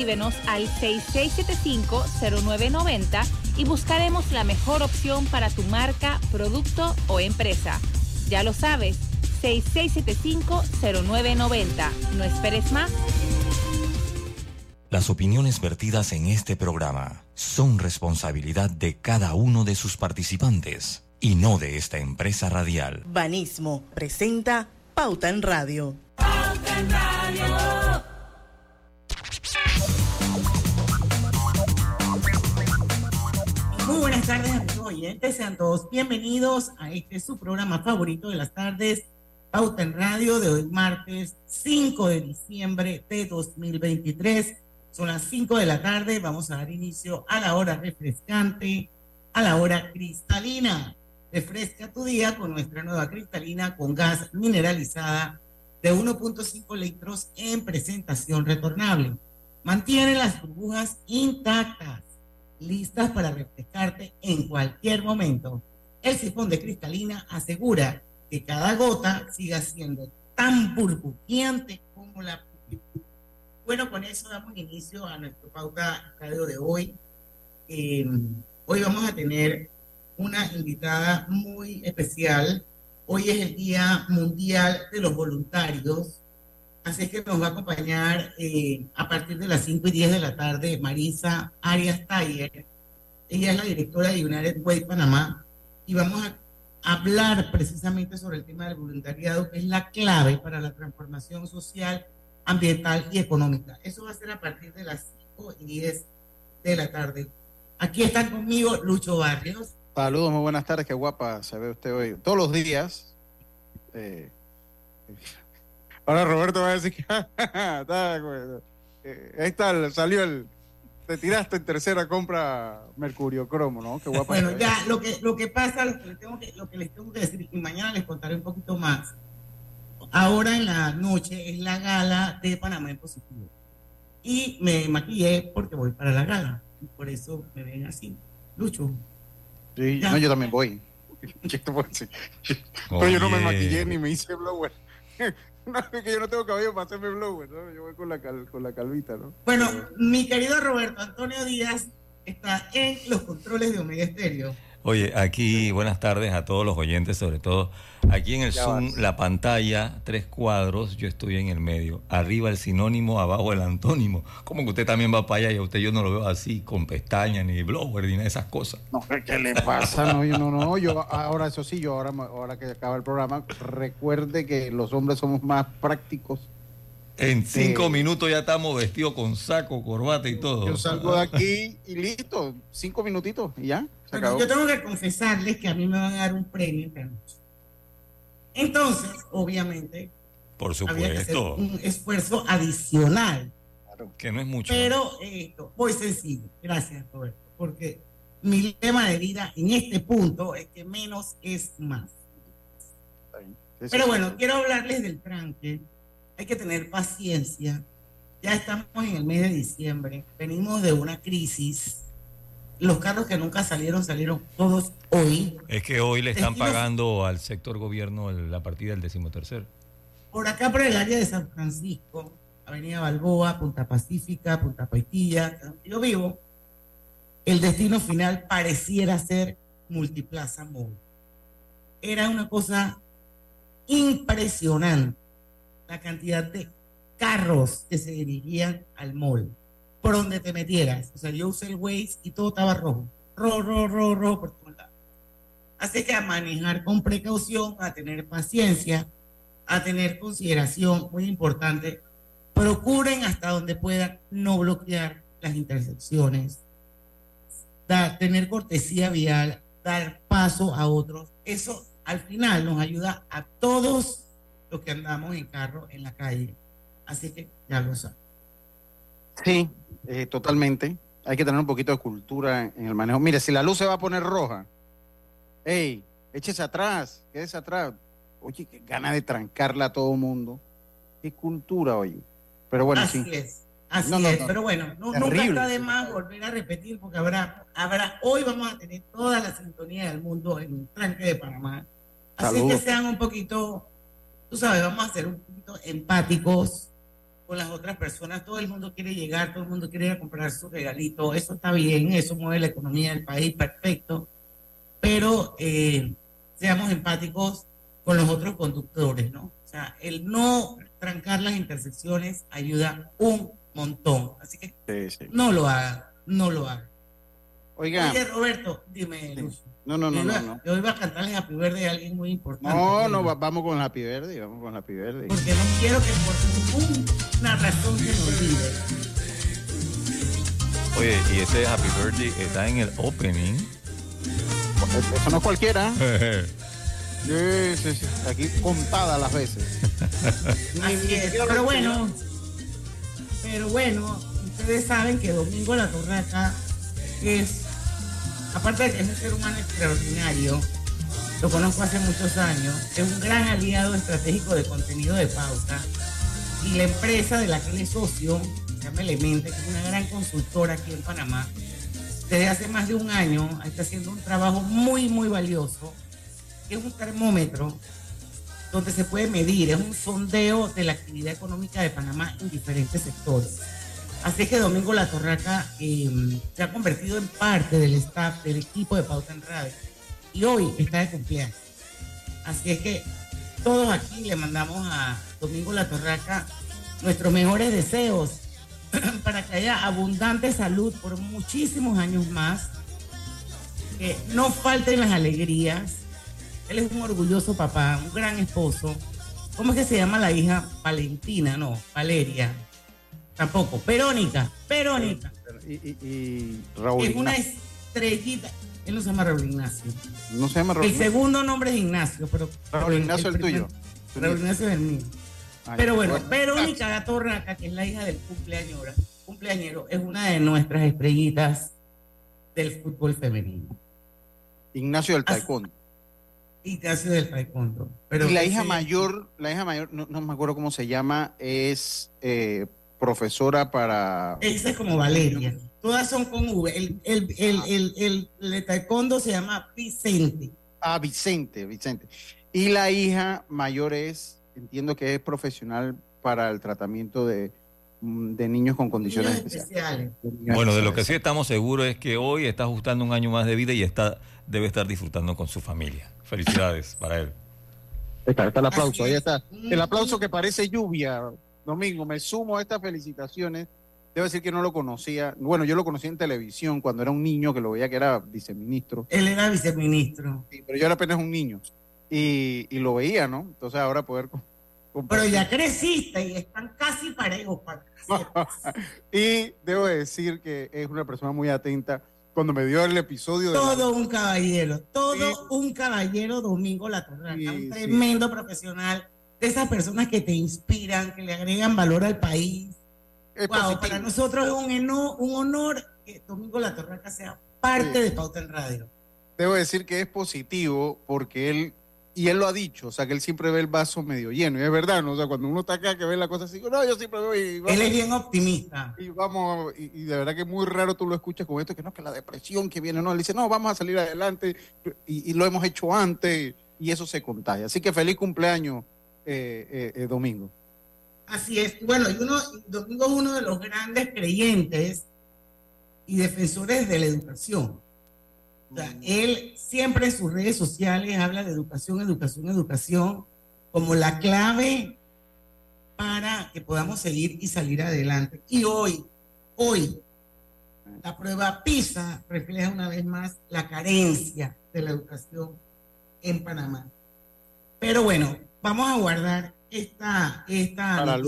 escríbenos al 6675-0990 y buscaremos la mejor opción para tu marca, producto o empresa. Ya lo sabes, 6675-0990. No esperes más. Las opiniones vertidas en este programa son responsabilidad de cada uno de sus participantes y no de esta empresa radial. Banismo presenta Pauta en Radio. Pauta en Radio. Buenas tardes, amigos oyentes. Sean todos bienvenidos a este su programa favorito de las tardes, Pauta en Radio, de hoy martes 5 de diciembre de 2023 son las 5 de la tarde, vamos a dar inicio a la hora refrescante, a la hora cristalina. Refresca tu día con nuestra nueva cristalina con gas mineralizada de 1.5 litros en presentación retornable. Mantiene las burbujas intactas, listas para refrescarte en cualquier momento. El sifón de cristalina asegura que cada gota siga siendo tan burbujeante como la bueno, con eso damos inicio a nuestro pauta radio de hoy. Eh, hoy vamos a tener una invitada muy especial. Hoy es el Día Mundial de los Voluntarios. Así que nos va a acompañar eh, a partir de las 5 y 10 de la tarde Marisa Arias Taller. Ella es la directora de United Way Panamá y vamos a hablar precisamente sobre el tema del voluntariado, que es la clave para la transformación social ambiental y económica. Eso va a ser a partir de las 5 y 10 de la tarde. Aquí están conmigo Lucho Barrios. Saludos, muy buenas tardes, qué guapa se ve usted hoy. Todos los días. Eh, ahora Roberto va a decir que eh, ahí está, salió el, te tiraste en tercera compra Mercurio Cromo, ¿no? Qué guapa. Bueno, ya, lo que, lo que pasa, lo que, tengo que, lo que les tengo que decir, y mañana les contaré un poquito más Ahora en la noche es la gala de Panamá en positivo. Y me maquillé porque voy para la gala. Y por eso me ven así. Lucho. Sí, no, yo también voy. Pero yo no me maquillé ni me hice blower. Que yo no tengo cabello para hacerme blower, ¿no? Yo voy con la, con la calvita, ¿no? Bueno, mi querido Roberto Antonio Díaz está en los controles de Omega Estéreo. Oye, aquí buenas tardes a todos los oyentes, sobre todo aquí en el Zoom, la pantalla, tres cuadros, yo estoy en el medio, arriba el sinónimo, abajo el antónimo. Como que usted también va para allá y a usted yo no lo veo así, con pestañas, ni blower, ni nada de esas cosas. No, ¿qué le pasa? No, yo no, no, yo ahora eso sí, yo ahora, ahora que acaba el programa, recuerde que los hombres somos más prácticos en cinco minutos ya estamos vestidos con saco, corbata y todo. Yo salgo de aquí y listo, cinco minutitos y ya. Yo tengo que confesarles que a mí me van a dar un premio esta noche. Entonces, obviamente, por supuesto, un esfuerzo adicional. Claro, que no es mucho. Pero esto, muy sencillo. Gracias, Roberto, porque mi lema de vida en este punto es que menos es más. Pero bueno, quiero hablarles del tranque hay que tener paciencia. Ya estamos en el mes de diciembre, venimos de una crisis. Los carros que nunca salieron, salieron todos hoy. Es que hoy le están pagando al sector gobierno la partida del decimotercer. Por acá, por el área de San Francisco, Avenida Balboa, Punta Pacífica, Punta Paitilla, yo vivo, el destino final pareciera ser Multiplaza Mall. Era una cosa impresionante la cantidad de carros que se dirigían al mall, por donde te metieras. O sea, yo usé el Waze y todo estaba rojo. Rojo, rojo, rojo, rojo por todos lados. Así que a manejar con precaución, a tener paciencia, a tener consideración, muy importante. Procuren hasta donde puedan no bloquear las intersecciones, dar, tener cortesía vial, dar paso a otros. Eso al final nos ayuda a todos los que andamos en carro en la calle. Así que ya lo saben. Sí, eh, totalmente. Hay que tener un poquito de cultura en el manejo. Mire, si la luz se va a poner roja, hey, échese atrás, quédese atrás. Oye, qué gana de trancarla a todo mundo. Qué cultura, oye. Pero bueno, Así es. Así es, pero bueno, no, nunca está de más volver a repetir porque habrá, habrá, hoy vamos a tener toda la sintonía del mundo en un tranque de Panamá. Así que sean un poquito tú sabes, vamos a ser un poquito empáticos, con las otras personas. Todo el mundo quiere llegar, todo el mundo quiere ir a comprar su regalito. Eso está bien, eso mueve la economía del país, perfecto. Pero eh, seamos empáticos con los otros conductores, ¿no? O sea, el no trancar las intersecciones ayuda un montón. Así que no lo haga, no lo haga. Oiga. Oye, Roberto, dime, No, no, no, no, no. Yo iba a cantarle Happy Verde a alguien muy importante. No, no, vamos con Happy Verde, vamos con Happy Verde. Porque no quiero que por ninguna razón se me olvide. Oye, y ese Happy Birthday está en el opening. Eso no es cualquiera. sí, sí, sí. Aquí contadas las veces. Así es, pero bueno, pero bueno, ustedes saben que Domingo La Torraca es aparte de que es un ser humano extraordinario, lo conozco hace muchos años, es un gran aliado estratégico de contenido de pauta y la empresa de la que él es socio, se llama Elemente, que es una gran consultora aquí en Panamá, desde hace más de un año está haciendo un trabajo muy, muy valioso, que es un termómetro donde se puede medir, es un sondeo de la actividad económica de Panamá en diferentes sectores. Así que Domingo La Torraca em, se ha convertido en parte del staff, del equipo de Pauta en Radio. Y hoy está de cumpleaños. Así es que todos aquí le mandamos a Domingo La Torraca nuestros mejores deseos para que haya abundante salud por muchísimos años más. Que no falten las alegrías. Él es un orgulloso papá, un gran esposo. ¿Cómo es que se llama la hija? Valentina, no, Valeria. Tampoco. Verónica. Verónica. Y, y, Raúl. Es una estrellita. Él no se llama Raúl Ignacio. No se llama Raúl. El segundo nombre es Ignacio, pero. Raúl Ignacio es el, tuyo. Raúl Ignacio es el mío. pero bueno, Verónica Gatorraca, que es la hija del cumpleañero, cumpleañero, es una de nuestras estrellitas del fútbol femenino. Ignacio del Taekwondo. Ignacio del Taekwondo. Pero y la hija mayor, la hija mayor, no, me acuerdo cómo se llama, es eh, profesora para... Esa es como Valeria. Todas son con V. El, el, el, el, el taekwondo se llama Vicente. Ah, Vicente, Vicente. Y la hija mayor es, entiendo que es profesional para el tratamiento de, mm, de niños con condiciones especiales. Bueno, de lo que sí estamos seguros es que hoy está ajustando un año más de vida y está debe estar disfrutando con su familia. Felicidades para él. Está, está el aplauso, ahí está. El aplauso que parece lluvia. Domingo, me sumo a estas felicitaciones. Debo decir que no lo conocía. Bueno, yo lo conocí en televisión cuando era un niño que lo veía que era viceministro. Él era viceministro. Sí, pero yo era apenas un niño. Y, lo veía, ¿no? Entonces ahora poder... Pero ya creciste y están casi parejos para Y debo decir que es una persona muy atenta cuando me dio el episodio. Todo un caballero, todo un caballero Domingo La un tremendo profesional de esas personas que te inspiran, que le agregan valor al país. wow, para nosotros es un, un honor que Domingo La Torraca sea parte de Pauta en Radio. Debo decir que es positivo porque él, y él lo ha dicho, o sea, que él siempre ve el vaso medio lleno, y es verdad, ¿no? O sea, cuando uno está acá que ve la cosa así, no, yo siempre veo y Él es bien optimista. Y vamos, y, de verdad que es muy raro tú lo escuchas con esto, que no, que la depresión que viene, no, él dice, no, vamos a salir adelante, y, y lo hemos hecho antes, y eso se contagia. Así que feliz cumpleaños, eh, eh, domingo. Así es. Bueno, y uno, Domingo es uno de los grandes creyentes y defensores de la educación. O sea, mm. él siempre en sus redes sociales habla de educación, educación, educación como la clave para que podamos seguir y salir adelante. Y hoy, hoy, la prueba PISA refleja una vez más la carencia de la educación en Panamá. Pero bueno, vamos a guardar esta, esta para,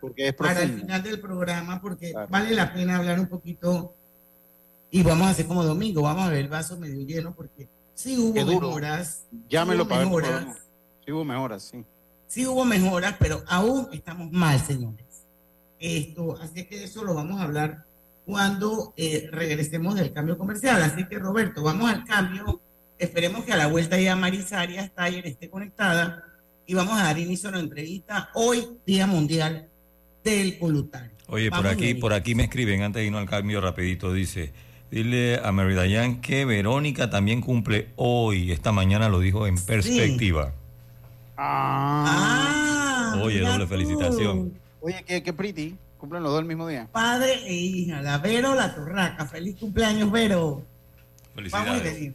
porque es para el final del programa, porque vale la pena hablar un poquito. Y vamos a hacer como domingo, vamos a ver el vaso medio lleno, porque sí hubo mejoras. Llámelo para mejoras. Sí hubo mejoras, sí. Sí hubo mejoras, pero aún estamos mal, señores. Esto, así que eso lo vamos a hablar cuando eh, regresemos del cambio comercial. Así que, Roberto, vamos al cambio. Esperemos que a la vuelta ya Marisaria está ahí, esté conectada y vamos a dar inicio a la entrevista hoy, Día Mundial del Colutario. Oye, por aquí, por aquí me escriben, antes de irnos al cambio rapidito, dice, dile a Mary Dayan que Verónica también cumple hoy, esta mañana lo dijo en perspectiva. Ah, Oye, doble felicitación. Oye, qué, qué pretty. Cumplen los dos el mismo día. Padre e hija, la Vero, la Torraca. Feliz cumpleaños, Vero. Felicidades. Vamos a ir.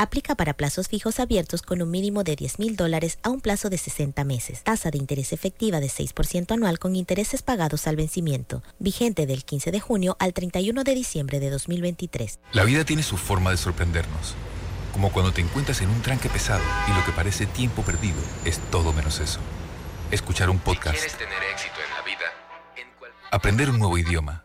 Aplica para plazos fijos abiertos con un mínimo de 10 mil dólares a un plazo de 60 meses. Tasa de interés efectiva de 6% anual con intereses pagados al vencimiento. Vigente del 15 de junio al 31 de diciembre de 2023. La vida tiene su forma de sorprendernos. Como cuando te encuentras en un tranque pesado y lo que parece tiempo perdido es todo menos eso. Escuchar un podcast. tener éxito en la vida, Aprender un nuevo idioma.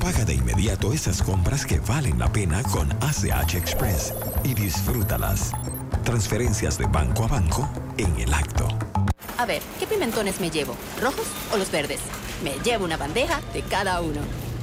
Paga de inmediato esas compras que valen la pena con ACH Express y disfrútalas. Transferencias de banco a banco en el acto. A ver, ¿qué pimentones me llevo? ¿Rojos o los verdes? Me llevo una bandeja de cada uno.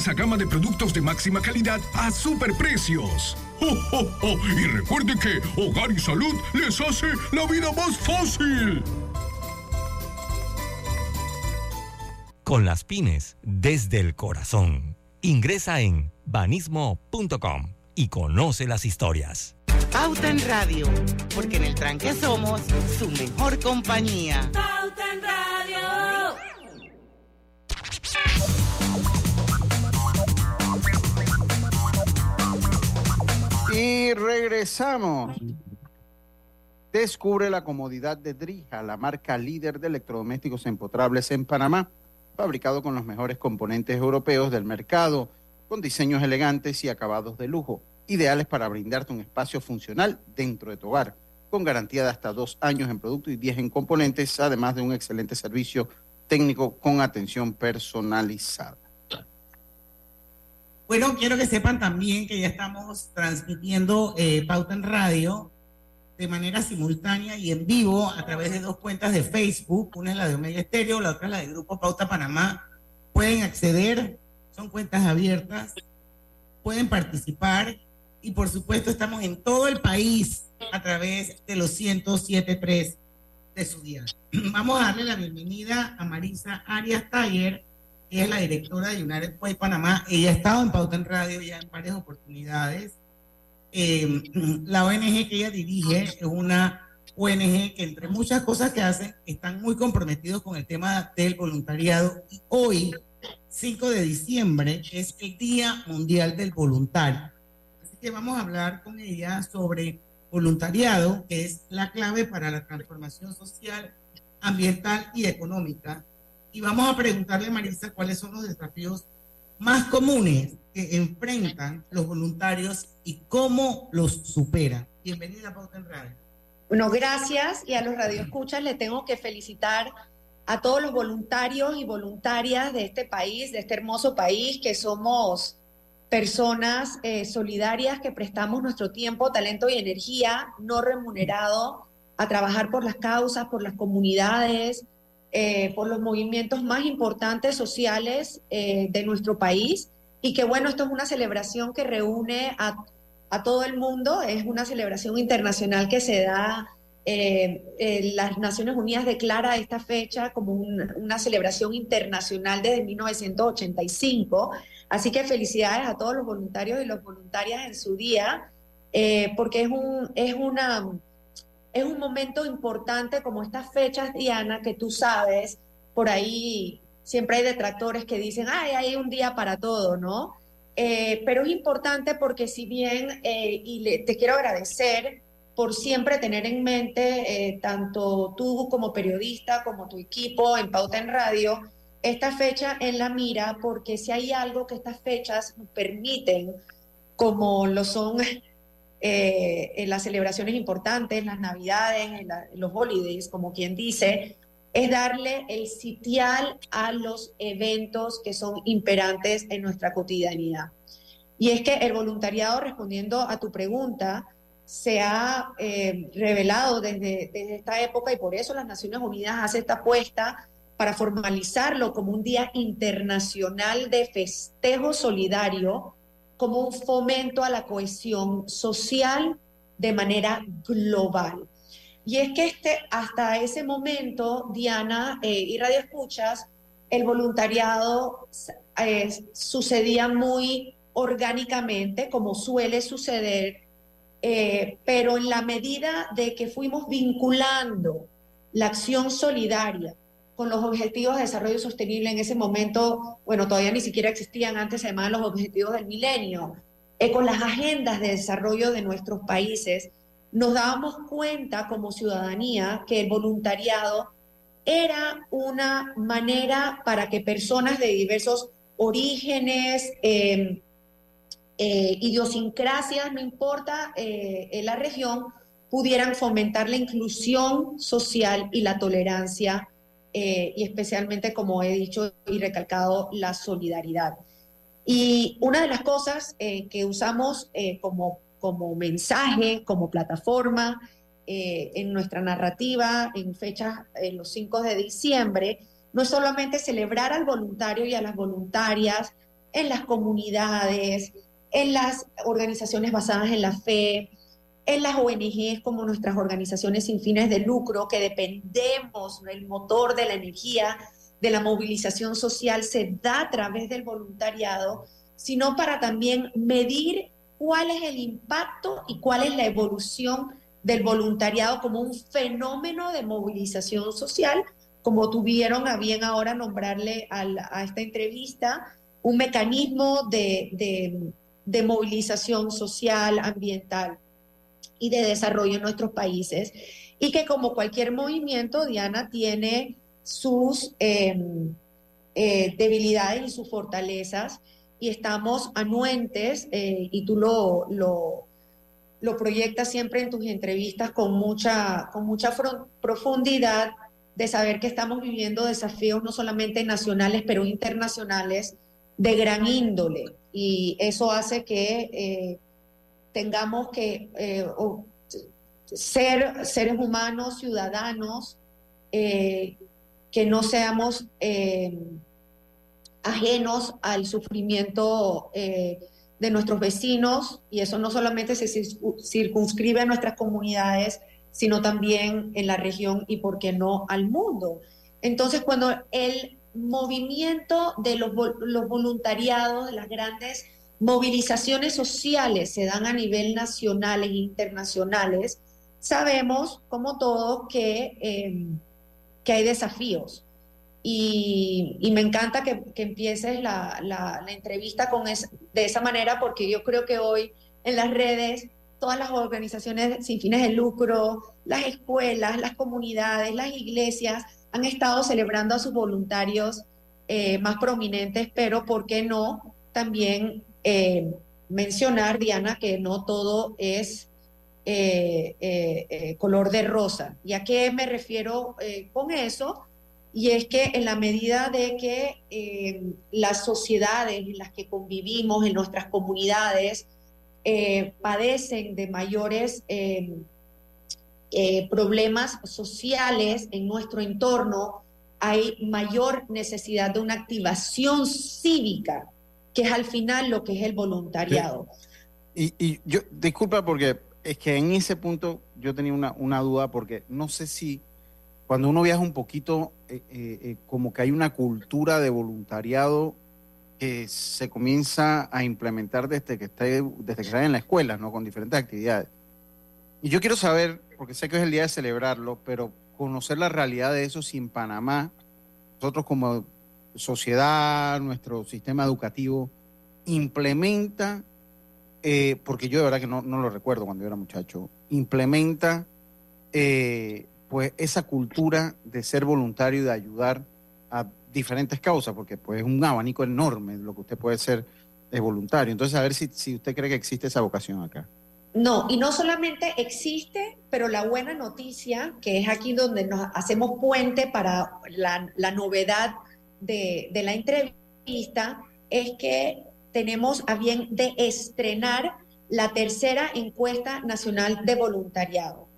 extensa gama de productos de máxima calidad a superprecios. ¡Oh, oh, oh! Y recuerde que Hogar y Salud les hace la vida más fácil. Con las pymes desde el corazón. Ingresa en banismo.com y conoce las historias. Pauta en Radio, porque en el tranque somos su mejor compañía. Pauta en Radio. Y regresamos. Descubre la comodidad de Drija, la marca líder de electrodomésticos empotrables en Panamá, fabricado con los mejores componentes europeos del mercado, con diseños elegantes y acabados de lujo, ideales para brindarte un espacio funcional dentro de tu hogar, con garantía de hasta dos años en producto y 10 en componentes, además de un excelente servicio técnico con atención personalizada. Bueno, quiero que sepan también que ya estamos transmitiendo eh, Pauta en Radio de manera simultánea y en vivo a través de dos cuentas de Facebook. Una es la de Omega Estéreo, la otra es la de Grupo Pauta Panamá. Pueden acceder, son cuentas abiertas, pueden participar y por supuesto estamos en todo el país a través de los 107.3 de su día. Vamos a darle la bienvenida a Marisa Arias Taller es la directora de United Way Panamá. Ella ha estado en Pauta en Radio ya en varias oportunidades. Eh, la ONG que ella dirige es una ONG que entre muchas cosas que hacen están muy comprometidos con el tema del voluntariado. Y hoy, 5 de diciembre, es el Día Mundial del Voluntario. Así que vamos a hablar con ella sobre voluntariado, que es la clave para la transformación social, ambiental y económica y vamos a preguntarle Marisa cuáles son los desafíos más comunes que enfrentan los voluntarios y cómo los superan. Bienvenida a Pauta en Radio. Bueno, gracias y a los radioescuchas le tengo que felicitar a todos los voluntarios y voluntarias de este país, de este hermoso país, que somos personas eh, solidarias que prestamos nuestro tiempo, talento y energía no remunerado a trabajar por las causas, por las comunidades, eh, por los movimientos más importantes sociales eh, de nuestro país. Y que bueno, esto es una celebración que reúne a, a todo el mundo, es una celebración internacional que se da eh, las Naciones Unidas declara esta fecha como una celebración internacional desde 1985. Así que felicidades a todos los voluntarios y las voluntarias en su día, eh, porque es un, es, una, es un momento importante como estas fechas, Diana, que tú sabes, por ahí siempre hay detractores que dicen, ay, hay un día para todo, ¿no? Eh, pero es importante porque si bien, y te quiero agradecer, por siempre tener en mente, eh, tanto tú como periodista, como tu equipo en Pauta en Radio, esta fecha en la mira, porque si hay algo que estas fechas permiten, como lo son eh, en las celebraciones importantes, las navidades, los holidays, como quien dice, es darle el sitial a los eventos que son imperantes en nuestra cotidianidad. Y es que el voluntariado, respondiendo a tu pregunta, se ha eh, revelado desde, desde, esta época y por eso las Naciones Unidas hace esta apuesta para formalizarlo como un día internacional de festejo solidario, como un fomento a la cohesión social de manera global. Y es que este, hasta ese momento, Diana eh, y Radio Escuchas, el voluntariado eh, sucedía muy orgánicamente, como suele suceder eh, pero en la medida de que fuimos vinculando la acción solidaria con los objetivos de desarrollo sostenible en ese momento, bueno, todavía ni siquiera existían antes además los objetivos del milenio, eh, con las agendas de desarrollo de nuestros países, nos dábamos cuenta como ciudadanía que el voluntariado era una manera para que personas de diversos orígenes, eh, eh, idiosincrasias, no importa eh, en la región, pudieran fomentar la inclusión social y la tolerancia, eh, y especialmente, como he dicho y recalcado, la solidaridad. Y una de las cosas que usamos como, como mensaje, como plataforma, en nuestra narrativa, en fechas, en los 5 de diciembre, no es solamente celebrar al voluntario y a las voluntarias en las comunidades, en las organizaciones basadas en la fe, en las ONGs como nuestras organizaciones sin fines de lucro, que dependemos del motor de la energía, de la movilización social, se da a través del voluntariado, sino para también medir cuál es el impacto y cuál es la evolución del voluntariado como un fenómeno de movilización social, como tuvieron a bien ahora nombrarle a, esta entrevista, un mecanismo de, de movilización social, ambiental y de desarrollo en nuestros países. Y que como cualquier movimiento, Diana tiene sus em, eh, debilidades y sus fortalezas y estamos anuentes, eh, y tú lo, lo, lo, proyectas siempre en tus entrevistas con mucha, con mucha profundidad, de saber que estamos viviendo desafíos no solamente nacionales, pero internacionales de gran índole y eso hace que eh, tengamos que eh, ser seres humanos, ciudadanos, eh, que no seamos ajenos al sufrimiento de nuestros vecinos y eso no solamente se circunscribe a nuestras comunidades, sino también en la región y, por qué no, al mundo. Entonces, cuando el movimiento de los, voluntariados, de las grandes movilizaciones sociales se dan a nivel nacional e internacionales, sabemos, como todos, que, em, que hay desafíos. Y, me encanta que, empieces la, entrevista con de esa manera, porque yo creo que hoy en las redes, todas las organizaciones sin fines de lucro, las escuelas, las comunidades, las iglesias, han estado celebrando a sus voluntarios eh, más prominentes, pero ¿por qué no también eh, mencionar, Diana, que no todo es color de rosa. ¿Y a qué me refiero con eso? Y es que en la medida de que las sociedades en las que convivimos, en nuestras comunidades, padecen de mayores problemas sociales en nuestro entorno, hay mayor necesidad de una activación cívica, que es al final lo que es el voluntariado. Y, yo, disculpa porque es que en ese punto yo tenía una, duda porque no sé si cuando uno viaja un poquito, eh, eh, eh, como que hay una cultura de voluntariado que se comienza a implementar desde que está, desde que en la escuela, ¿no? Con diferentes actividades. Y yo quiero saber, porque sé que es el día de celebrarlo, pero conocer la realidad de eso si en Panamá, nosotros como sociedad, nuestro sistema educativo, implementa, eh, porque yo de verdad que no, lo recuerdo cuando yo era muchacho, implementa eh, pues esa cultura de ser voluntario y de ayudar a diferentes causas, porque pues es un abanico enorme lo que usted puede ser de voluntario. Entonces, a ver si, si usted cree que existe esa vocación acá. No, y no solamente existe, pero la buena noticia, que es aquí donde nos hacemos puente para la, novedad de, la entrevista, es que tenemos a bien de estrenar la tercera encuesta nacional de voluntariado.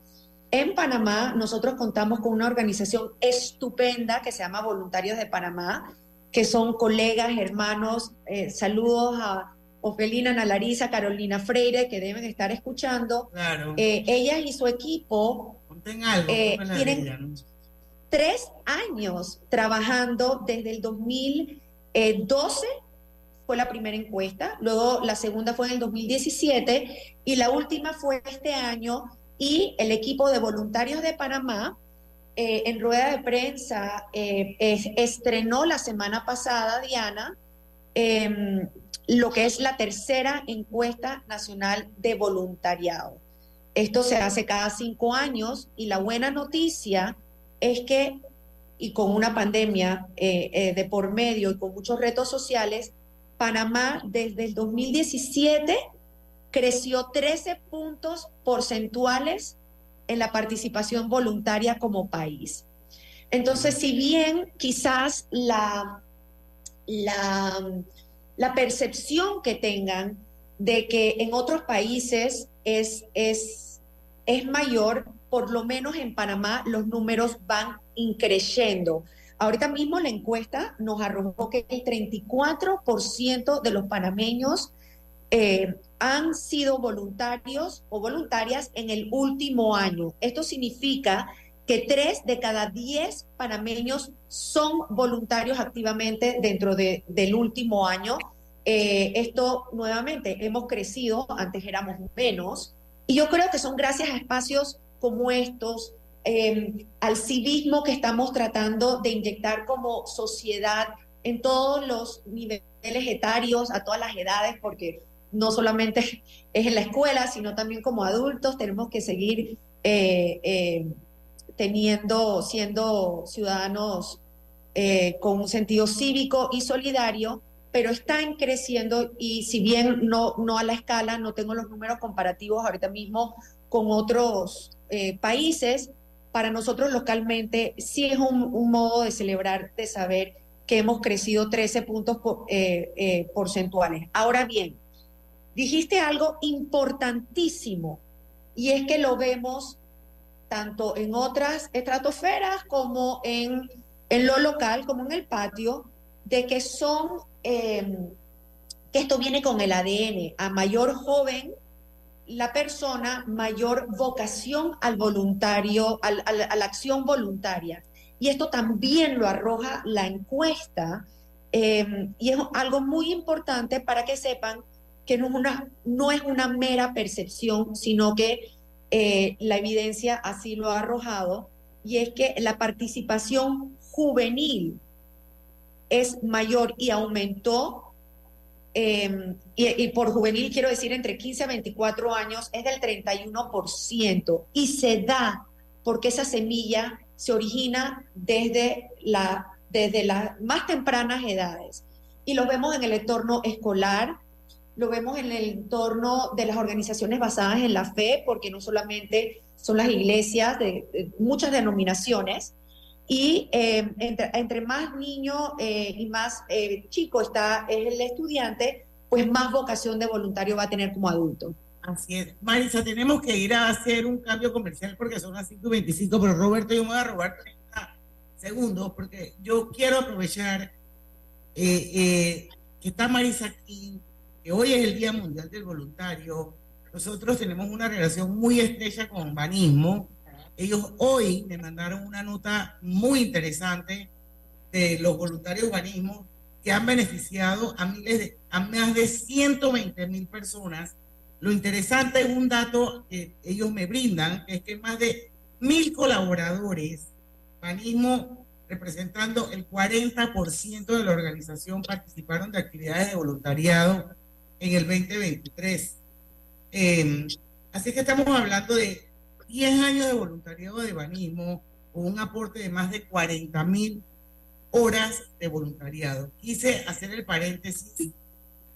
En Panamá nosotros contamos con una organización estupenda que se llama Voluntarios de Panamá, que son colegas, hermanos, eh, saludos a Ofelina, Ana Larisa, Carolina Freire, que deben estar escuchando. Claro. Eh, ellas y su equipo eh, tienen tres años trabajando desde el 2012 fue la primera encuesta, luego la segunda fue en el 2017 y la última fue este año y el equipo de voluntarios de Panamá eh, en rueda de prensa estrenó la semana pasada, Diana, em, lo que es la tercera encuesta nacional de voluntariado. Esto se hace cada cinco años y la buena noticia es que, y con una pandemia eh, eh, de por medio y con muchos retos sociales, Panamá desde el 2017 creció 13 puntos porcentuales en la participación voluntaria como país. Entonces, si bien quizás la, la la percepción que tengan de que en otros países es, es, es mayor, por lo menos en Panamá los números van increciendo. Ahorita mismo la encuesta nos arrojó que el 34% de los panameños eh, han sido voluntarios o voluntarias en el último año. Esto significa que tres de cada diez panameños son voluntarios activamente dentro de, del último año. Eh, esto nuevamente hemos crecido, antes éramos menos, y yo creo que son gracias a espacios como estos, em, al civismo que estamos tratando de inyectar como sociedad en todos los niveles etarios, a todas las edades, porque no solamente es en la escuela, sino también como adultos tenemos que seguir eh, em, teniendo, siendo ciudadanos eh, con un sentido cívico y solidario, pero están creciendo y si bien no, no a la escala, no tengo los números comparativos ahorita mismo con otros eh, países, para nosotros localmente sí es un, modo de celebrar, de saber que hemos crecido 13 puntos eh, porcentuales. Ahora bien, dijiste algo importantísimo y es que lo vemos tanto en otras estratosferas como en, en lo local, como en el patio, de que son, em, que esto viene con el ADN, a mayor joven la persona, mayor vocación al voluntario, a la acción voluntaria. Y esto también lo arroja la encuesta, em, y es algo muy importante para que sepan que no una, no es una mera percepción, sino que eh, la evidencia así lo ha arrojado, y es que la participación juvenil es mayor y aumentó, em, y, por juvenil quiero decir entre 15 a 24 años, es del 31%, y se da porque esa semilla se origina desde, la, desde las más tempranas edades. Y lo vemos en el entorno escolar, lo vemos en el entorno de las organizaciones basadas en la fe, porque no solamente son las iglesias de, muchas denominaciones, y eh, entre, más niño eh, y más eh, chico está el estudiante, pues más vocación de voluntario va a tener como adulto. Así es. Marisa, tenemos que ir a hacer un cambio comercial porque son las 5.25, pero Roberto, yo me voy a robar 30 segundos porque yo quiero aprovechar que está Marisa aquí, que hoy es el Día Mundial del Voluntario. Nosotros tenemos una relación muy estrecha con Banismo ellos hoy me mandaron una nota muy interesante de los voluntarios urbanismo que han beneficiado a, miles de, a más de 120 mil personas. Lo interesante es un dato que ellos me brindan, que es que más de mil colaboradores, urbanismo representando el 40% de la organización, participaron de actividades de voluntariado en el 2023. Eh, así que estamos hablando de 10 años de voluntariado de banismo con un aporte de más de 40 mil horas de voluntariado. Quise hacer el paréntesis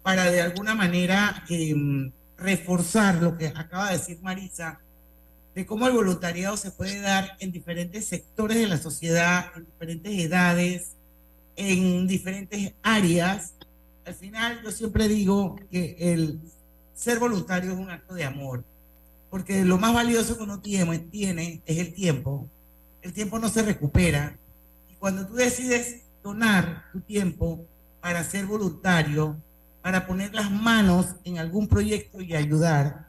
para de alguna manera em, reforzar lo que acaba de decir Marisa, de cómo el voluntariado se puede dar en diferentes sectores de la sociedad, en diferentes edades, en diferentes áreas. Al final yo siempre digo que el ser voluntario es un acto de amor porque lo más valioso que uno tiene, es el tiempo. El tiempo no se recupera. Y cuando tú decides donar tu tiempo para ser voluntario, para poner las manos en algún proyecto y ayudar,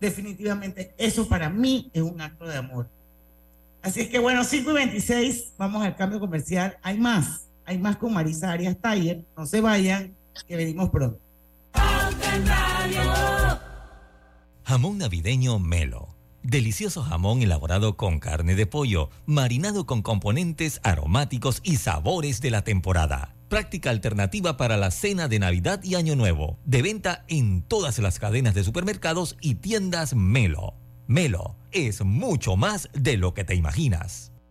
definitivamente eso para mí es un acto de amor. Así es que bueno, 5 y 26, vamos al cambio comercial. Hay más, hay más con Marisa Arias Taller. No se vayan, que venimos pronto. Jamón navideño Melo. Delicioso jamón elaborado con carne de pollo, marinado con componentes aromáticos y sabores de la temporada. Práctica alternativa para la cena de Navidad y Año Nuevo. De venta en todas las cadenas de supermercados y tiendas Melo. Melo es mucho más de lo que te imaginas.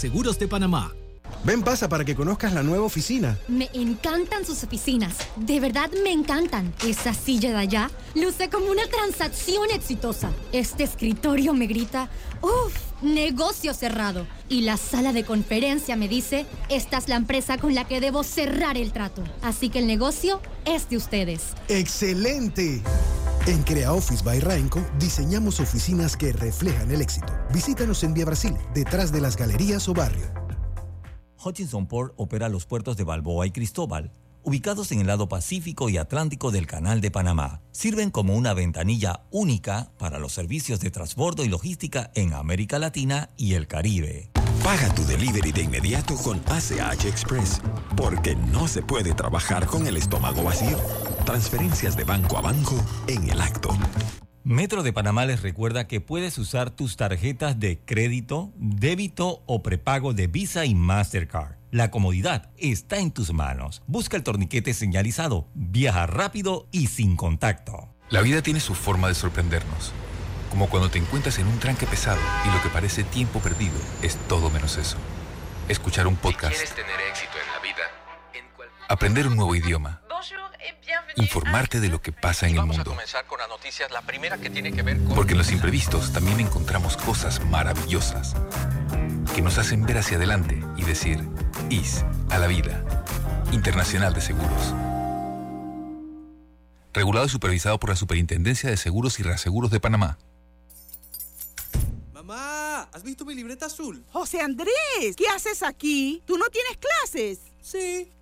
Seguros de Panamá. Ven, pasa para que conozcas la nueva oficina. Me encantan sus oficinas. De verdad me encantan. Esa silla de allá luce como una transacción exitosa. Este escritorio me grita, ¡Uf! Negocio cerrado. Y la sala de conferencia me dice, esta es la empresa con la que debo cerrar el trato. Así que el negocio es de ustedes. ¡Excelente! En Crea Office by Rainco diseñamos oficinas que reflejan el éxito. Visítanos en Vía Brasil, detrás de las galerías o barrio. Hutchinson Port opera los puertos de Balboa y Cristóbal, ubicados en el lado Pacífico y Atlántico del Canal de Panamá. Sirven como una ventanilla única para los servicios de transbordo y logística en América Latina y el Caribe. Paga tu delivery de inmediato con ACH Express, porque no se puede trabajar con el estómago vacío. Transferencias de banco a banco en el acto. Metro de Panamá les recuerda que puedes usar tus tarjetas de crédito, débito o prepago de Visa y Mastercard. La comodidad está en tus manos. Busca el torniquete señalizado. Viaja rápido y sin contacto. La vida tiene su forma de sorprendernos como cuando te encuentras en un tranque pesado y lo que parece tiempo perdido es todo menos eso. Escuchar un podcast. tener éxito en la vida, aprender un nuevo idioma. Informarte de lo que pasa en el mundo. Porque en los imprevistos también encontramos cosas maravillosas que nos hacen ver hacia adelante y decir, IS a la vida. Internacional de Seguros. Regulado y supervisado por la Superintendencia de Seguros y Reaseguros de Panamá. ¿has visto mi libreta azul? José Andrés, ¿qué haces aquí? ¿Tú no tienes clases? Sí,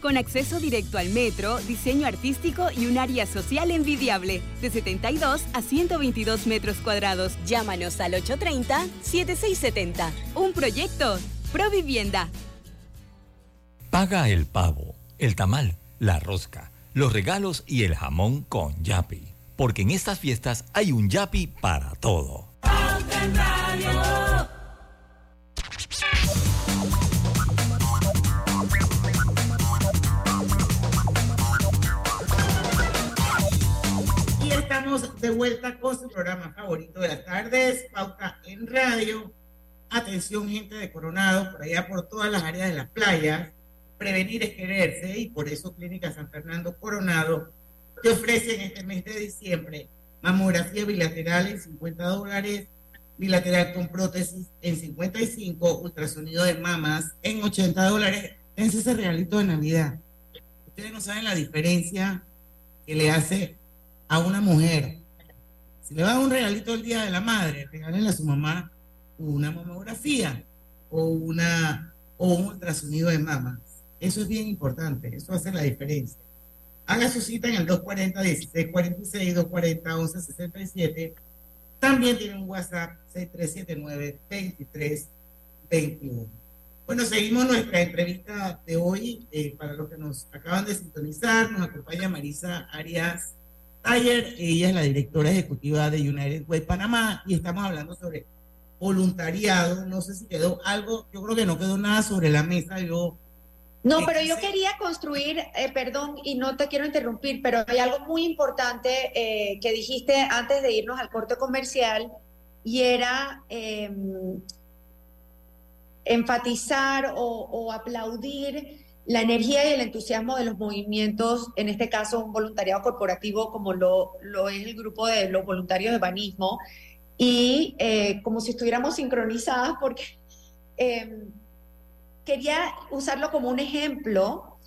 con acceso directo al metro, diseño artístico y un área social envidiable, de 72 a 122 metros cuadrados. Llámanos al 830-7670. Un proyecto, Provivienda. Paga el pavo, el tamal, la rosca, los regalos y el jamón con Yapi. Porque en estas fiestas hay un Yapi para todo. Estamos de vuelta con su programa favorito de las tardes, Pauta en Radio. Atención, gente de Coronado, por allá por todas las áreas de las playas. Prevenir es quererse y por eso Clínica San Fernando Coronado te ofrece en este mes de diciembre mamografía bilateral en 50 dólares, bilateral con prótesis en 55, ultrasonido de mamas en 80 dólares. Ese es el regalito de Navidad. Ustedes no saben la diferencia que le hace a una mujer. Si le va a dar un regalito el Día de la Madre, regálenle a su mamá una mamografía o, una, o un ultrasonido de mamas. Eso es bien importante, eso hace la diferencia. Haga su cita en el 240-1646, 240-1167. También tiene un WhatsApp 6379-2321. Bueno, seguimos nuestra entrevista de hoy. Eh, para los que nos acaban de sintonizar, nos acompaña Marisa Arias Taller. Ella es la directora ejecutiva de United Way Panamá y estamos hablando sobre voluntariado. No sé si quedó algo, yo creo que no quedó nada sobre la mesa. Yo no, pero yo quería construir, eh, perdón, y no te quiero interrumpir, pero hay algo muy importante eh, que dijiste antes de irnos al corte comercial y era em, enfatizar o, aplaudir la energía y el entusiasmo de los movimientos, en este caso un voluntariado corporativo como lo, es el grupo de los voluntarios de Banismo, y eh, como si estuviéramos sincronizadas porque em, quería usarlo como un ejemplo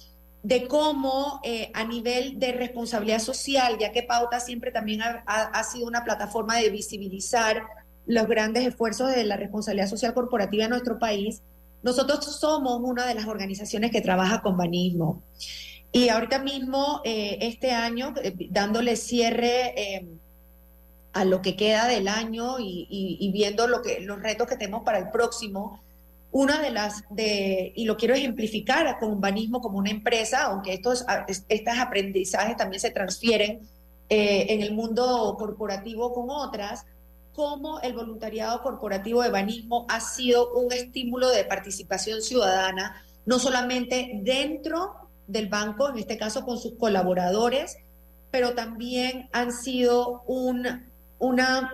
de cómo eh, a nivel de responsabilidad social, ya que Pauta siempre también ha, sido una plataforma de visibilizar los grandes esfuerzos de la responsabilidad social corporativa en nuestro país, nosotros somos una de las organizaciones que trabaja con banismo. Y ahorita mismo, eh, este año, eh, dándole cierre a lo que queda del año y, y, viendo lo que, los retos que tenemos para el próximo, una de las, de, y lo quiero ejemplificar con Banismo como una empresa, aunque estos, estos aprendizajes también se transfieren eh, en el mundo corporativo con otras, cómo el voluntariado corporativo de Banismo ha sido un estímulo de participación ciudadana, no solamente dentro del banco, en este caso con sus colaboradores, pero también han sido un, una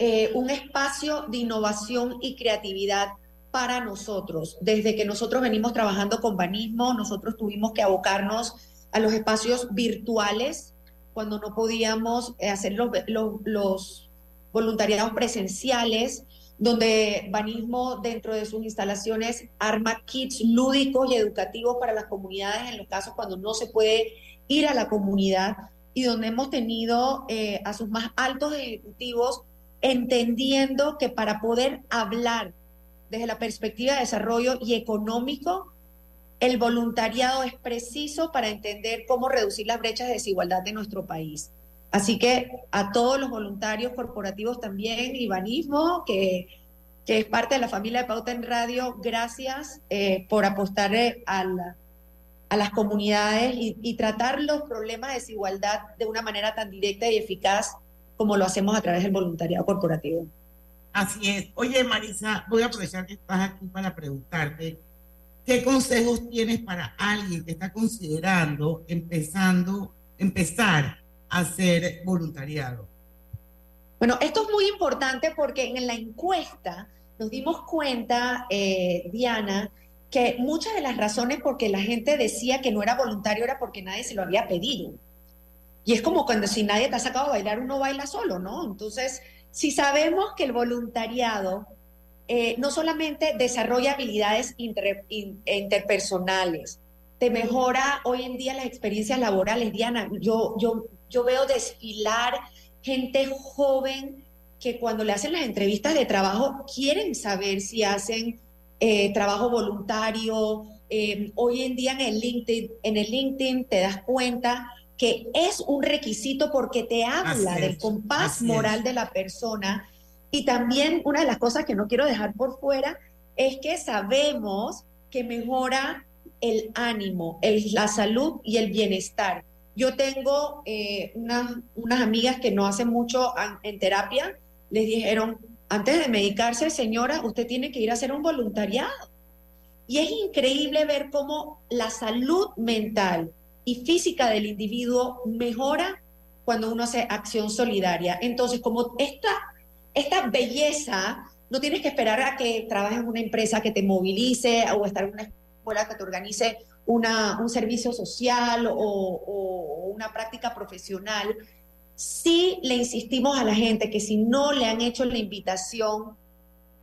eh, un espacio de innovación y creatividad para nosotros. Desde que nosotros venimos trabajando con Banismo, nosotros tuvimos que abocarnos a los espacios virtuales cuando no podíamos eh, hacer los, los, voluntariados presenciales, donde Banismo dentro de sus instalaciones arma kits lúdicos y educativos para las comunidades en los casos cuando no se puede ir a la comunidad y donde hemos tenido eh, a sus más altos ejecutivos entendiendo que para poder hablar desde la perspectiva de desarrollo y económico, el voluntariado es preciso para entender cómo reducir las brechas de desigualdad de nuestro país. Así que a todos los voluntarios corporativos también, Ibanismo, que, es parte de la familia de Pauta en Radio, gracias eh, por apostar eh, a las comunidades y, y tratar los problemas de desigualdad de una manera tan directa y eficaz como lo hacemos a través del voluntariado corporativo. Así es. Oye, Marisa, voy a aprovechar que estás aquí para preguntarte, ¿qué consejos tienes para alguien que está considerando empezando, empezar a hacer voluntariado? Bueno, esto es muy importante porque en la encuesta nos dimos cuenta, eh, Diana, que muchas de las razones por que la gente decía que no era voluntario era porque nadie se lo había pedido. Y es como cuando si nadie te ha sacado a bailar, uno baila solo, ¿no? Entonces, si sabemos que el voluntariado eh, no solamente desarrolla habilidades interpersonales, te mejora hoy en día las experiencias laborales, Diana. Yo, yo, yo veo desfilar gente joven que cuando le hacen las entrevistas de trabajo quieren saber si hacen eh, trabajo voluntario. Eh, hoy en día en el LinkedIn, en el LinkedIn te das cuenta que es un requisito porque te habla del compás moral de la persona. Y también una de las cosas que no quiero dejar por fuera es que sabemos que mejora el ánimo, la salud y el bienestar. Yo tengo eh, unas, unas amigas que no hacen mucho en terapia, les dijeron, antes de medicarse, señora, usted tiene que ir a hacer un voluntariado. Y es increíble ver cómo la salud mental y física del individuo mejora cuando uno hace acción solidaria. Entonces, como esta, esta belleza, no tienes que esperar a que trabajes en una empresa que te movilice o estar en una escuela que te organice una, un servicio social o, una práctica profesional. Sí le insistimos a la gente que si no le han hecho la invitación,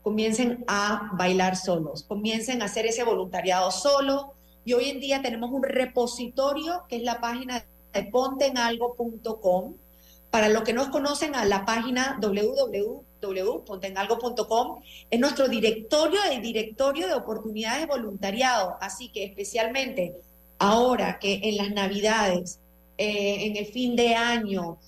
comiencen a bailar solos, comiencen a hacer ese voluntariado solo, y hoy en día tenemos un repositorio que es la página de pontenalgo.com. Para los que no conocen a la página www.pontenalgo.com, es nuestro directorio de directorio de oportunidades de voluntariado. Así que especialmente ahora que en las navidades, eh, en el fin de año,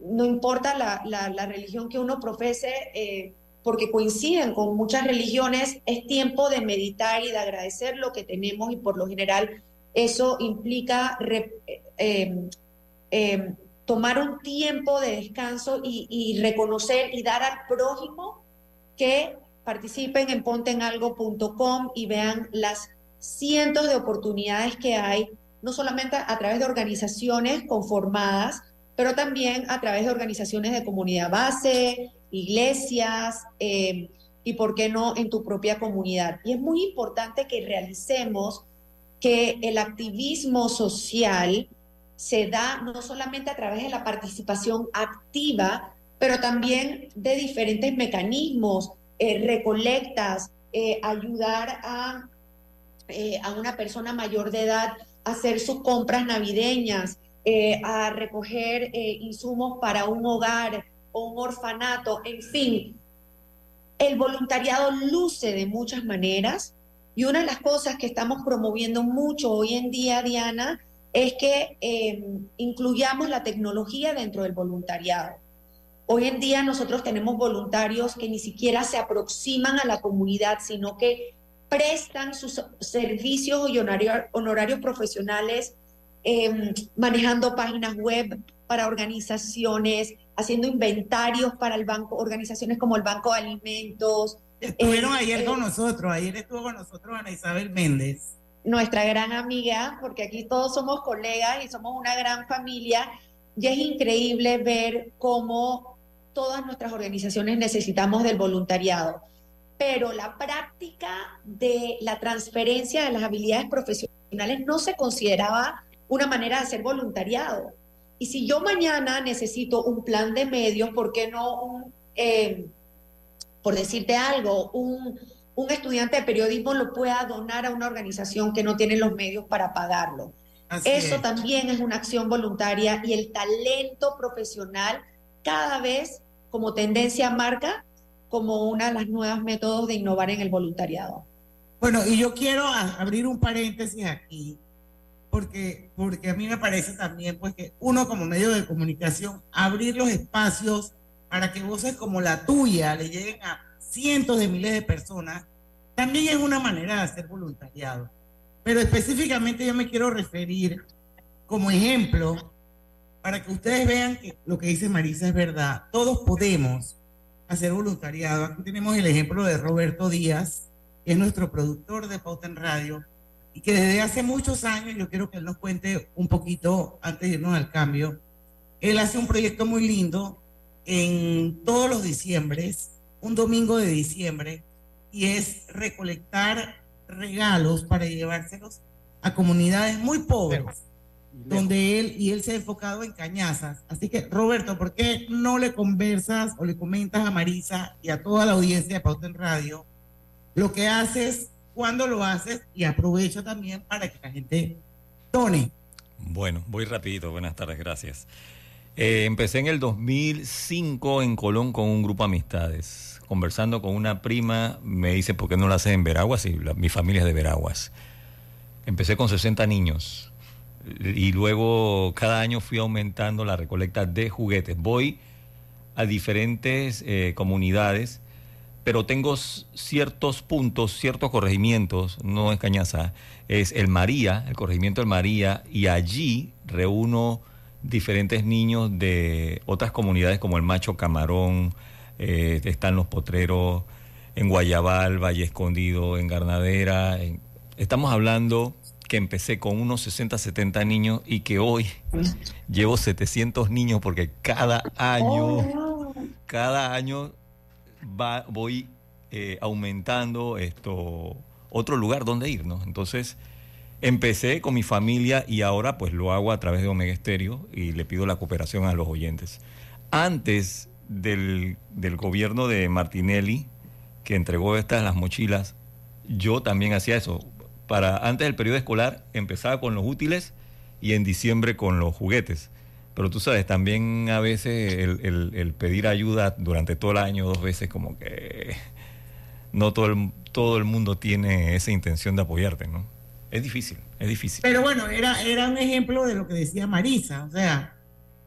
no importa la, la, religión que uno profese, eh, porque coinciden con muchas religiones, es tiempo de meditar y de agradecer lo que tenemos y por lo general eso implica em, em, tomar un tiempo de descanso y, reconocer y dar al prójimo que participen en pontenalgo.com y vean las cientos de oportunidades que hay, no solamente a través de organizaciones conformadas, pero también a través de organizaciones de comunidad base, iglesias eh, y, ¿por qué no, en tu propia comunidad? Y es muy importante que realicemos que el activismo social se da no solamente a través de la participación activa, pero también de diferentes mecanismos, eh, recolectas, eh, ayudar a, a una persona mayor de edad a hacer sus compras navideñas, a recoger insumos para un hogar, o un orfanato, en fin. El voluntariado luce de muchas maneras y una de las cosas que estamos promoviendo mucho hoy en día, Diana, es que em, incluyamos la tecnología dentro del voluntariado. Hoy en día nosotros tenemos voluntarios que ni siquiera se aproximan a la comunidad, sino que prestan sus servicios y honorarios, profesionales em, manejando páginas web para organizaciones, haciendo inventarios para el banco, organizaciones como el Banco de Alimentos. Estuvieron eh, ayer con eh, nosotros, ayer estuvo con nosotros Ana Isabel Méndez. Nuestra gran amiga, porque aquí todos somos colegas y somos una gran familia, y es increíble ver cómo todas nuestras organizaciones necesitamos del voluntariado. Pero la práctica de la transferencia de las habilidades profesionales no se consideraba una manera de hacer voluntariado. Y si yo mañana necesito un plan de medios, ¿por qué no un, eh, por decirte algo, un, un, estudiante de periodismo lo pueda donar a una organización que no tiene los medios para pagarlo? Eso también es una acción voluntaria y el talento profesional cada vez como tendencia marca como una de las nuevas métodos de innovar en el voluntariado. Bueno, y yo quiero abrir un paréntesis aquí porque, porque a mí me parece también pues que uno como medio de comunicación, abrir los espacios para que voces como la tuya le lleguen a cientos de miles de personas, también es una manera de hacer voluntariado. Pero específicamente yo me quiero referir como ejemplo para que ustedes vean que lo que dice Marisa es verdad. Todos podemos hacer voluntariado. Aquí tenemos el ejemplo de Roberto Díaz, que es nuestro productor de Pauta en Radio, y que desde hace muchos años, yo quiero que él nos cuente un poquito antes de irnos al cambio, él hace un proyecto muy lindo en todos los diciembres, un domingo de diciembre, y es recolectar regalos para llevárselos a comunidades muy pobres, donde él y él se ha enfocado en cañazas. Así que, Roberto, ¿por qué no le conversas o le comentas a Marisa y a toda la audiencia de Pauta en Radio lo que haces cuando lo haces y aprovecha también para que la gente tone. Bueno, voy rapidito. Buenas tardes, gracias. Eh, empecé en el 2005 en Colón con un grupo de amistades. Conversando con una prima, me dice, ¿por qué no lo haces en Veraguas? Y mi familia es de Veraguas. Empecé con 60 niños y luego cada año fui aumentando la recolecta de juguetes. Voy a diferentes eh, comunidades, pero tengo ciertos puntos, ciertos corregimientos, no es Cañaza, es el María, el corregimiento del María, y allí reúno diferentes niños de otras comunidades como el Macho Camarón, eh, están los potreros en Guayabal, Valle Escondido, en Garnadera. estamos hablando que empecé con unos 60, 70 niños y que hoy llevo 700 niños porque cada año, cada año va, voy eh, aumentando esto otro lugar donde ir, ¿no? Entonces empecé con mi familia y ahora pues lo hago a través de Omega Estéreo y le pido la cooperación a los oyentes. Antes del, del gobierno de Martinelli, que entregó estas las mochilas, yo también hacía eso. Para antes del periodo escolar empezaba con los útiles y en diciembre con los juguetes. Pero tú sabes, también a veces el, el- pedir ayuda durante todo el año, dos veces, como que no todo el, todo el mundo tiene esa intención de apoyarte, ¿no? Es difícil, es difícil. Pero bueno, era, era un ejemplo de lo que decía Marisa. O sea,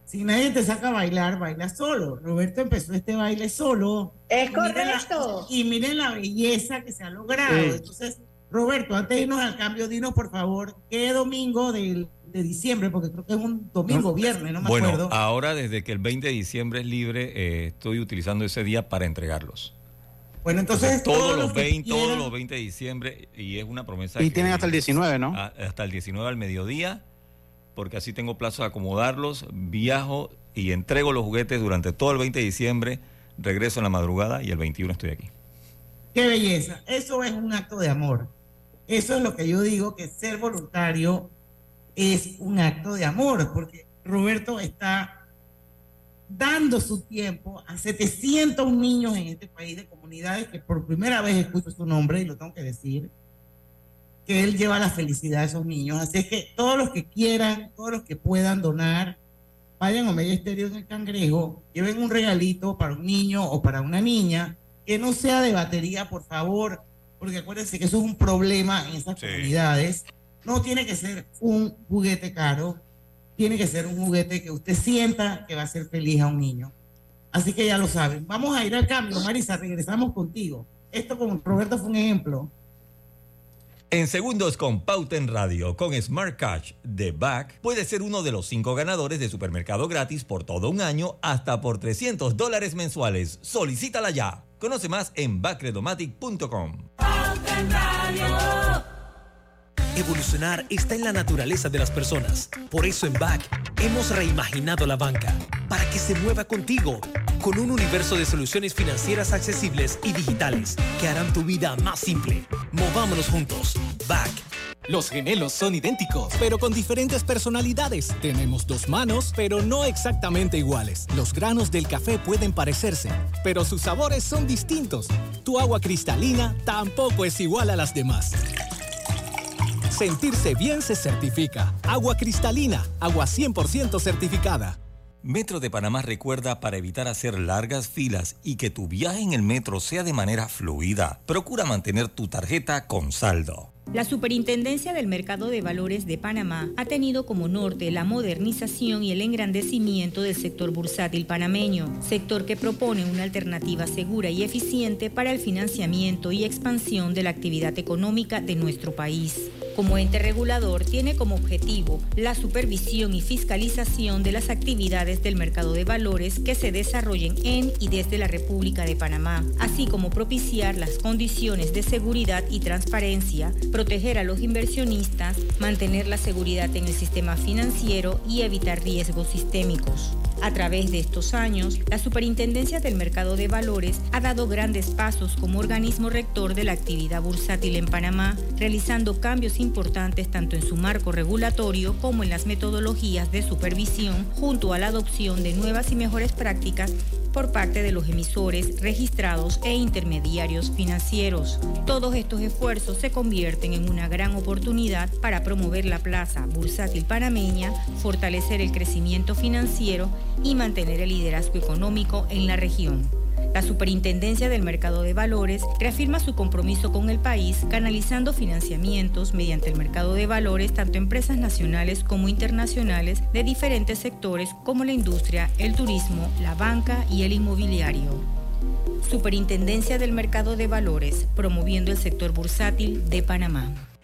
si nadie te saca a bailar, baila solo. Roberto empezó este baile solo. Es Y miren la- correcto. y miren la belleza que se ha logrado. Sí. Entonces, Roberto, antes de irnos al cambio, dinos por favor, ¿qué domingo del- de diciembre? Porque creo que es un domingo, viernes, no me bueno, acuerdo. ahora desde que el 20 de diciembre es libre, eh, estoy utilizando ese día para entregarlos. Bueno, entonces, todos, todos los los que 20, todos los 20 de diciembre y es una promesa Y que- tienen hasta el 19, ¿no? a- hasta el 19 al mediodía, porque así tengo plazo de acomodarlos, viajo y entrego los juguetes durante todo el 20 de diciembre, regreso en la madrugada y el 21 estoy aquí. Qué belleza. Eso es un acto de amor. Eso es lo que yo digo, que ser voluntario es un acto de amor, porque Roberto está dando su tiempo a 700 niños en este país de comunidades que por primera vez escucho su nombre y lo tengo que decir, que él lleva la felicidad a esos niños. Así es que todos los que quieran, todos los que puedan donar, vayan a Omega Estéreo en el Cangrejo, lleven un regalito para un niño o para una niña, que no sea de batería, por favor, porque acuérdense que eso es un problema en esas comunidades. No tiene que ser un juguete caro, tiene que ser un juguete que usted sienta que va a ser feliz a un niño. Así que ya lo saben. Vamos a ir al cambio, Marisa, regresamos contigo. Esto con Roberto fue un ejemplo. En segundos con Pauta en Radio, con Smart Cash de Back, puedes ser uno de los cinco ganadores de supermercado gratis por todo un año hasta por 300 dólares mensuales. Solicítala ya. Conoce más en backredomatic.com. Evolucionar está en la naturaleza de las personas. Por eso en Back hemos reimaginado la banca para que se mueva contigo con un universo de soluciones financieras accesibles y digitales que harán tu vida más simple. Movámonos juntos. Back. Los gemelos son idénticos, pero con diferentes personalidades. Tenemos dos manos, pero no exactamente iguales. Los granos del café pueden parecerse, pero sus sabores son distintos. Tu agua cristalina tampoco es igual a las demás. Sentirse bien se certifica. Agua cristalina, agua 100% certificada. Metro de Panamá recuerda para evitar hacer largas filas y que tu viaje en el metro sea de manera fluida. Procura mantener tu tarjeta con saldo. La Superintendencia del Mercado de Valores de Panamá ha tenido como norte la modernización y el engrandecimiento del sector bursátil panameño, sector que propone una alternativa segura y eficiente para el financiamiento y expansión de la actividad económica de nuestro país. Como ente regulador, tiene como objetivo la supervisión y fiscalización de las actividades del mercado de valores que se desarrollen en y desde la República de Panamá, así como propiciar las condiciones de seguridad y transparencia, proteger a los inversionistas, mantener la seguridad en el sistema financiero y evitar riesgos sistémicos. A través de estos años, la Superintendencia del Mercado de Valores ha dado grandes pasos como organismo rector de la actividad bursátil en Panamá, realizando cambios importantes tanto en su marco regulatorio como en las metodologías de supervisión, junto a la adopción de nuevas y mejores prácticas por parte de los emisores registrados e intermediarios financieros. Todos estos esfuerzos se convierten en una gran oportunidad para promover la plaza bursátil panameña, fortalecer el crecimiento financiero y mantener el liderazgo económico en la región. La Superintendencia del Mercado de Valores reafirma su compromiso con el país canalizando financiamientos mediante el mercado de valores tanto empresas nacionales como internacionales de diferentes sectores como la industria, el turismo, la banca y el inmobiliario. Superintendencia del Mercado de Valores, promoviendo el sector bursátil de Panamá.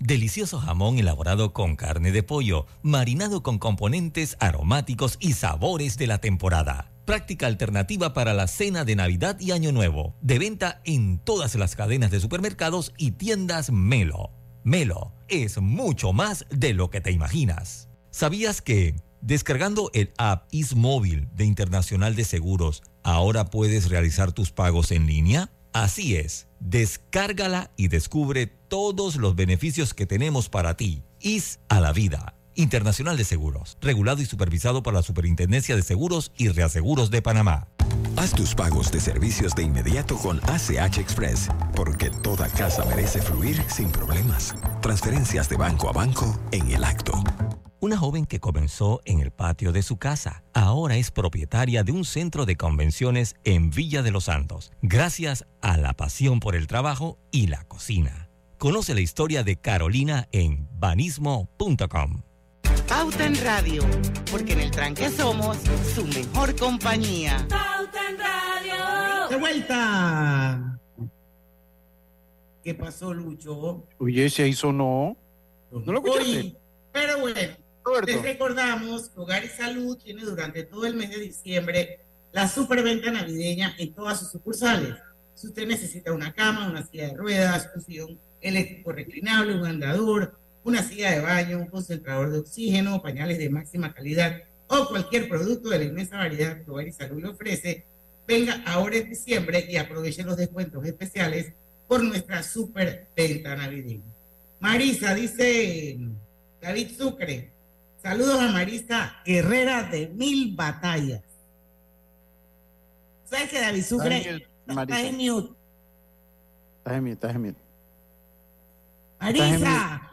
Delicioso jamón elaborado con carne de pollo, marinado con componentes aromáticos y sabores de la temporada. Práctica alternativa para la cena de Navidad y Año Nuevo. De venta en todas las cadenas de supermercados y tiendas Melo. Melo es mucho más de lo que te imaginas. ¿Sabías que descargando el app Ismóvil de Internacional de Seguros, ahora puedes realizar tus pagos en línea? Así es, descárgala y descubre todos los beneficios que tenemos para ti. IS a la vida. Internacional de Seguros, regulado y supervisado por la Superintendencia de Seguros y Reaseguros de Panamá. Haz tus pagos de servicios de inmediato con ACH Express, porque toda casa merece fluir sin problemas. Transferencias de banco a banco en el acto. Una joven que comenzó en el patio de su casa, ahora es propietaria de un centro de convenciones en Villa de los Santos, gracias a la pasión por el trabajo y la cocina. Conoce la historia de Carolina en banismo.com. Pauta en Radio, porque en el tranque somos su mejor compañía. Pauta en Radio. De vuelta. ¿Qué pasó, Lucho? Oye, se hizo no. ¿No lo escuchaste? pero bueno, les recordamos Hogar y Salud tiene durante todo el mes de diciembre la superventa navideña en todas sus sucursales. Si usted necesita una cama, una silla de ruedas, un sillón eléctrico reclinable, un andador, una silla de baño, un concentrador de oxígeno, pañales de máxima calidad o cualquier producto de la inmensa variedad que Hogar y Salud le ofrece, venga ahora en diciembre y aproveche los descuentos especiales por nuestra super venta navideña. Marisa dice David Sucre, saludos a Marisa Guerrera de Mil Batallas. ¿Sabes que David Sucre está en mute? Estás en mute, estás en mute. Marisa.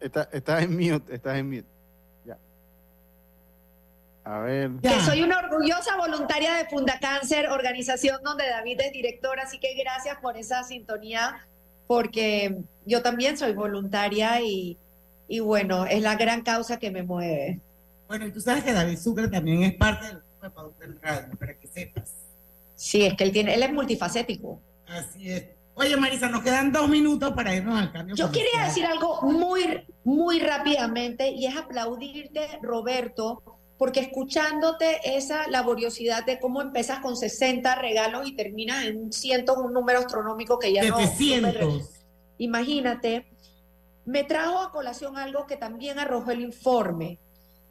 Estás en mute, estás en mute. Ya. A ver. Que soy una orgullosa voluntaria de Funda Cáncer, organización donde David es director, así que gracias por esa sintonía, porque yo también soy voluntaria y, y bueno, es la gran causa que me mueve. Bueno, y tú sabes que David Sucre también es parte del grupo de Pauta Radio, para que sepas. Sí, es que él tiene, él es multifacético. Así es. Oye, Marisa, nos quedan dos minutos para irnos al cambio. Yo quería decir algo muy, muy rápidamente y es aplaudirte, Roberto, porque escuchándote esa laboriosidad de cómo empiezas con 60 regalos y terminas en un ciento, un número astronómico que ya no. 700. Imagínate, me trajo a colación algo que también arrojó el informe,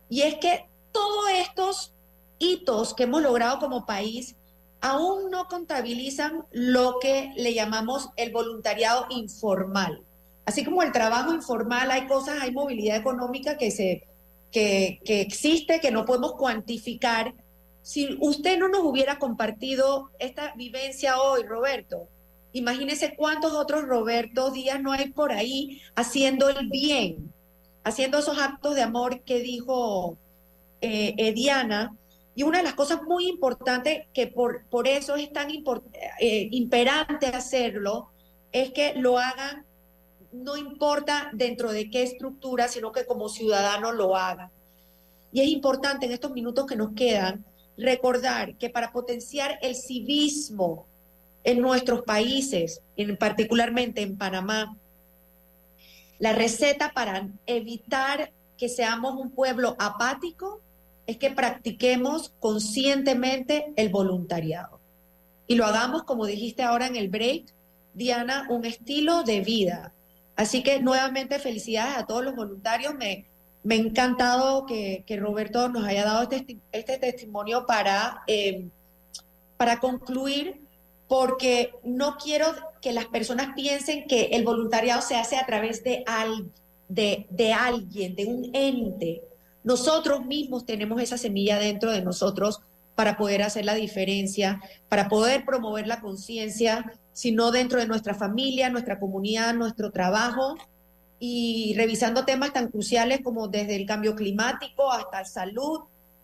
y es que todos estos hitos que hemos logrado como país aún no contabilizan lo que le llamamos el voluntariado informal. Así como el trabajo informal, hay cosas, hay movilidad económica que, se, que, que existe, que no podemos cuantificar. Si usted no nos hubiera compartido esta vivencia hoy, Roberto, imagínese cuántos otros Roberto Díaz no hay por ahí haciendo el bien, haciendo esos actos de amor que dijo eh, Ediana y una de las cosas muy importantes que por, por eso es tan eh, imperante hacerlo, es que lo hagan, no importa dentro de qué estructura, sino que como ciudadano lo hagan. Y es importante en estos minutos que nos quedan recordar que para potenciar el civismo en nuestros países, en, particularmente en Panamá, la receta para evitar que seamos un pueblo apático es que practiquemos conscientemente el voluntariado. y lo hagamos, como dijiste ahora en el break, Diana, un estilo de vida. Así que nuevamente felicidades a todos los voluntarios. Me, me ha encantado que, Roberto nos haya dado este, este testimonio para, eh, para concluir, porque no quiero que las personas piensen que el voluntariado se hace a través de, al, de, de alguien, de un ente. Nosotros mismos tenemos esa semilla dentro de nosotros para poder hacer la diferencia, para poder promover la conciencia, sino dentro de nuestra familia, nuestra comunidad, nuestro trabajo y revisando temas tan cruciales como desde el cambio climático hasta salud,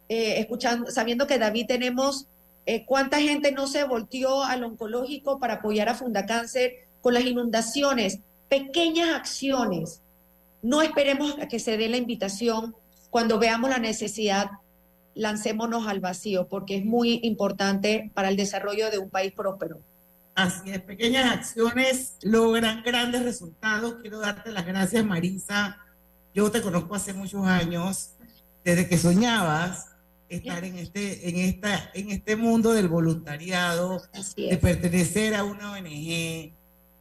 eh, escuchando, sabiendo que David tenemos eh, cuánta gente no se volteó al oncológico para apoyar a Fundacáncer con las inundaciones, pequeñas acciones. No esperemos a que se dé la invitación cuando veamos la necesidad lancémonos al vacío, porque es muy importante para el desarrollo de un país próspero. Así es, pequeñas acciones logran grandes resultados. Quiero darte las gracias, Marisa. Yo te conozco hace muchos años, desde que soñabas estar en este, en esta, en este mundo del voluntariado, de pertenecer a una ONG.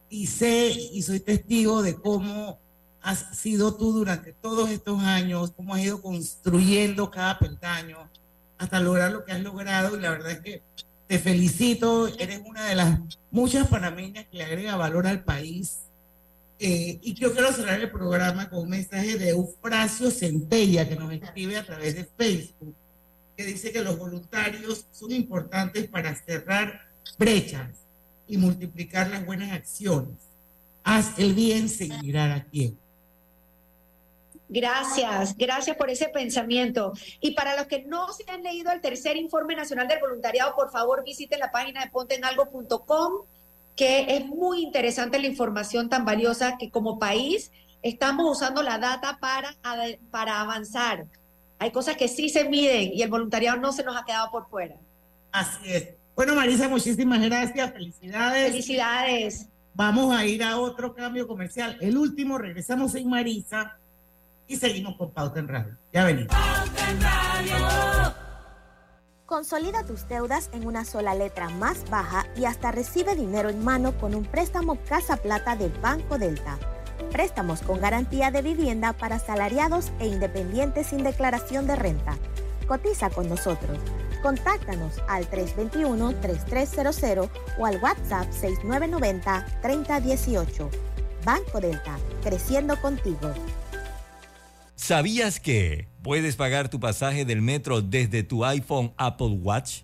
Y sé y soy testigo de cómo has sido tú durante todos estos años, cómo has ido construyendo cada peldaño hasta lograr lo que has logrado. Y la verdad es que te felicito, eres una de las muchas panameñas que le agrega valor al país. Eh, y yo quiero cerrar el programa con un mensaje de Eufrasio Centella, que nos escribe a través de Facebook, que dice que los voluntarios son importantes para cerrar brechas y multiplicar las buenas acciones. Haz el bien sin mirar a quién. Gracias, gracias por ese pensamiento. Y para los que no se han leído el tercer informe nacional del voluntariado, por favor visiten la página de pontenalgo.com, que es muy interesante la información tan valiosa que como país estamos usando la data para, para avanzar. Hay cosas que sí se miden y el voluntariado no se nos ha quedado por fuera. Así es. Bueno, Marisa, muchísimas gracias. Felicidades. Felicidades. Vamos a ir a otro cambio comercial. El último, regresamos en Marisa y seguimos con Pauta en Radio. Ya venimos. Pauta en Radio. Consolida tus deudas en una sola letra más baja y hasta recibe dinero en mano con un préstamo Casa Plata de Banco Delta. Préstamos con garantía de vivienda para salariados e independientes sin declaración de renta. Cotiza con nosotros. Contáctanos al 321-3300 o al WhatsApp 6990-3018. Banco Delta, creciendo contigo. ¿Sabías que puedes pagar tu pasaje del metro desde tu iPhone Apple Watch?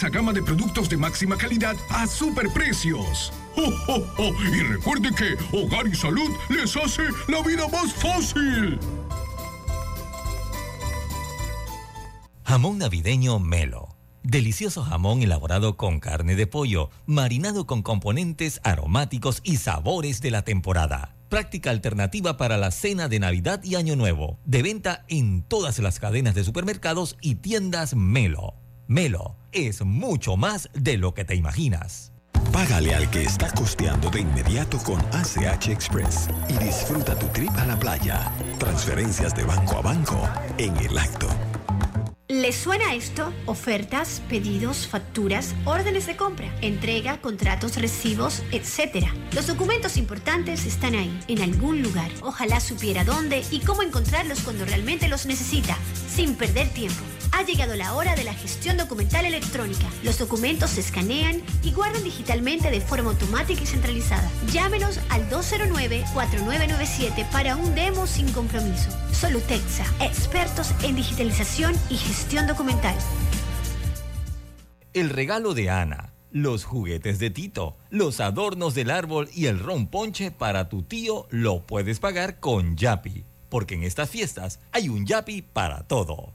gama de productos de máxima calidad a superprecios. ¡Oh, Y recuerde que Hogar y Salud les hace la vida más fácil. Jamón navideño Melo. Delicioso jamón elaborado con carne de pollo, marinado con componentes aromáticos y sabores de la temporada. Práctica alternativa para la cena de Navidad y Año Nuevo. De venta en todas las cadenas de supermercados y tiendas Melo. Melo es mucho más de lo que te imaginas. Págale al que está costeando de inmediato con ACH Express y disfruta tu trip a la playa. Transferencias de banco a banco en el acto. ¿Les suena esto? Ofertas, pedidos, facturas, órdenes de compra, entrega, contratos, recibos, etc. Los documentos importantes están ahí, en algún lugar. Ojalá supiera dónde y cómo encontrarlos cuando realmente los necesita, sin perder tiempo. Ha llegado la hora de la gestión documental electrónica. Los documentos se escanean y guardan digitalmente de forma automática y centralizada. Llámenos al 209-4997 para un demo sin compromiso. Solutexa, expertos en digitalización y gestión documental. El regalo de Ana, los juguetes de Tito, los adornos del árbol y el ron ponche para tu tío lo puedes pagar con Yapi, porque en estas fiestas hay un Yapi para todo.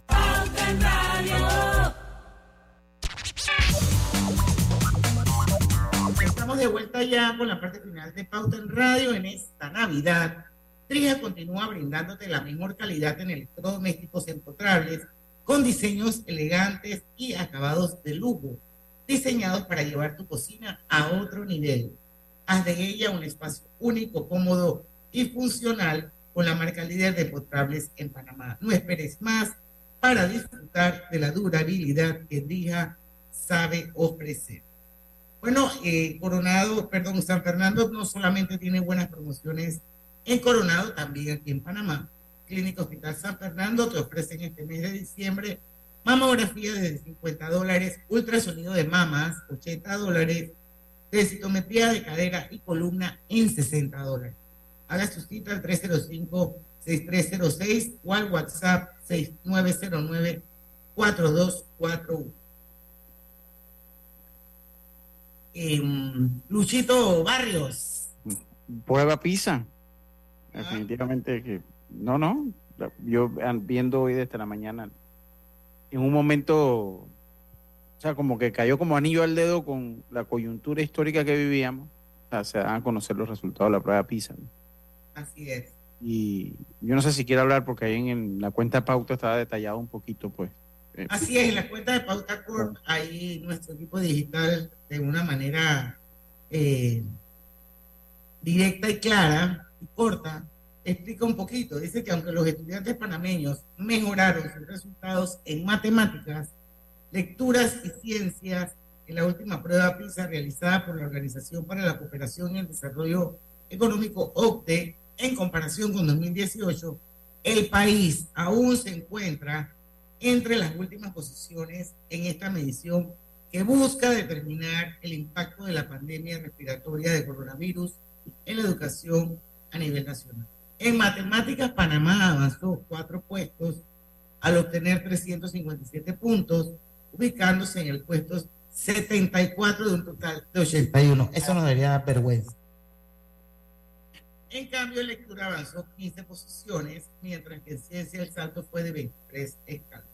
Estamos de vuelta ya con la parte final de Pauta en Radio en esta Navidad. Trija continúa brindándote la mejor calidad en electrodomésticos empotrables con diseños elegantes y acabados de lujo, diseñados para llevar tu cocina a otro nivel. Haz de ella un espacio único, cómodo y funcional con la marca líder de empotrables en Panamá. No esperes más para disfrutar de la durabilidad que Drija sabe ofrecer. Bueno, eh, Coronado, perdón, San Fernando no solamente tiene buenas promociones en Coronado, también aquí en Panamá. Clínica Hospital San Fernando te ofrecen este mes de diciembre mamografía de 50 dólares, ultrasonido de mamas, 80 dólares, densitometría de cadera y columna en 60 dólares. Haga su cita al 305-6306 o al WhatsApp 6909-4241. Eh, Luchito Barrios. Prueba PISA. Definitivamente que. No, no. Yo viendo hoy desde la mañana, en un momento, o sea, como que cayó como anillo al dedo con la coyuntura histórica que vivíamos. O sea, se dan a conocer los resultados de la prueba PISA. Así es. Y yo no sé si quiere hablar porque ahí en, la cuenta de pauta estaba detallado un poquito, pues. Eh, Así es, en la cuenta de Pauta Corp, ahí nuestro equipo digital, de una manera eh, directa y clara y corta, explica un poquito. Dice que aunque los estudiantes panameños mejoraron sus resultados en matemáticas, lecturas y ciencias en la última prueba PISA realizada por la Organización para la Cooperación y el Desarrollo Económico OCDE, en comparación con 2018, el país aún se encuentra entre las últimas posiciones en esta medición que busca determinar el impacto de la pandemia respiratoria de coronavirus en la educación a nivel nacional. En matemáticas, Panamá avanzó cuatro puestos al obtener 357 puntos, ubicándose en el puesto 74 de un total de 81. Eso nos debería dar vergüenza. En cambio, en lectura avanzó 15 posiciones, mientras que en ciencia el salto fue de 23 escalones.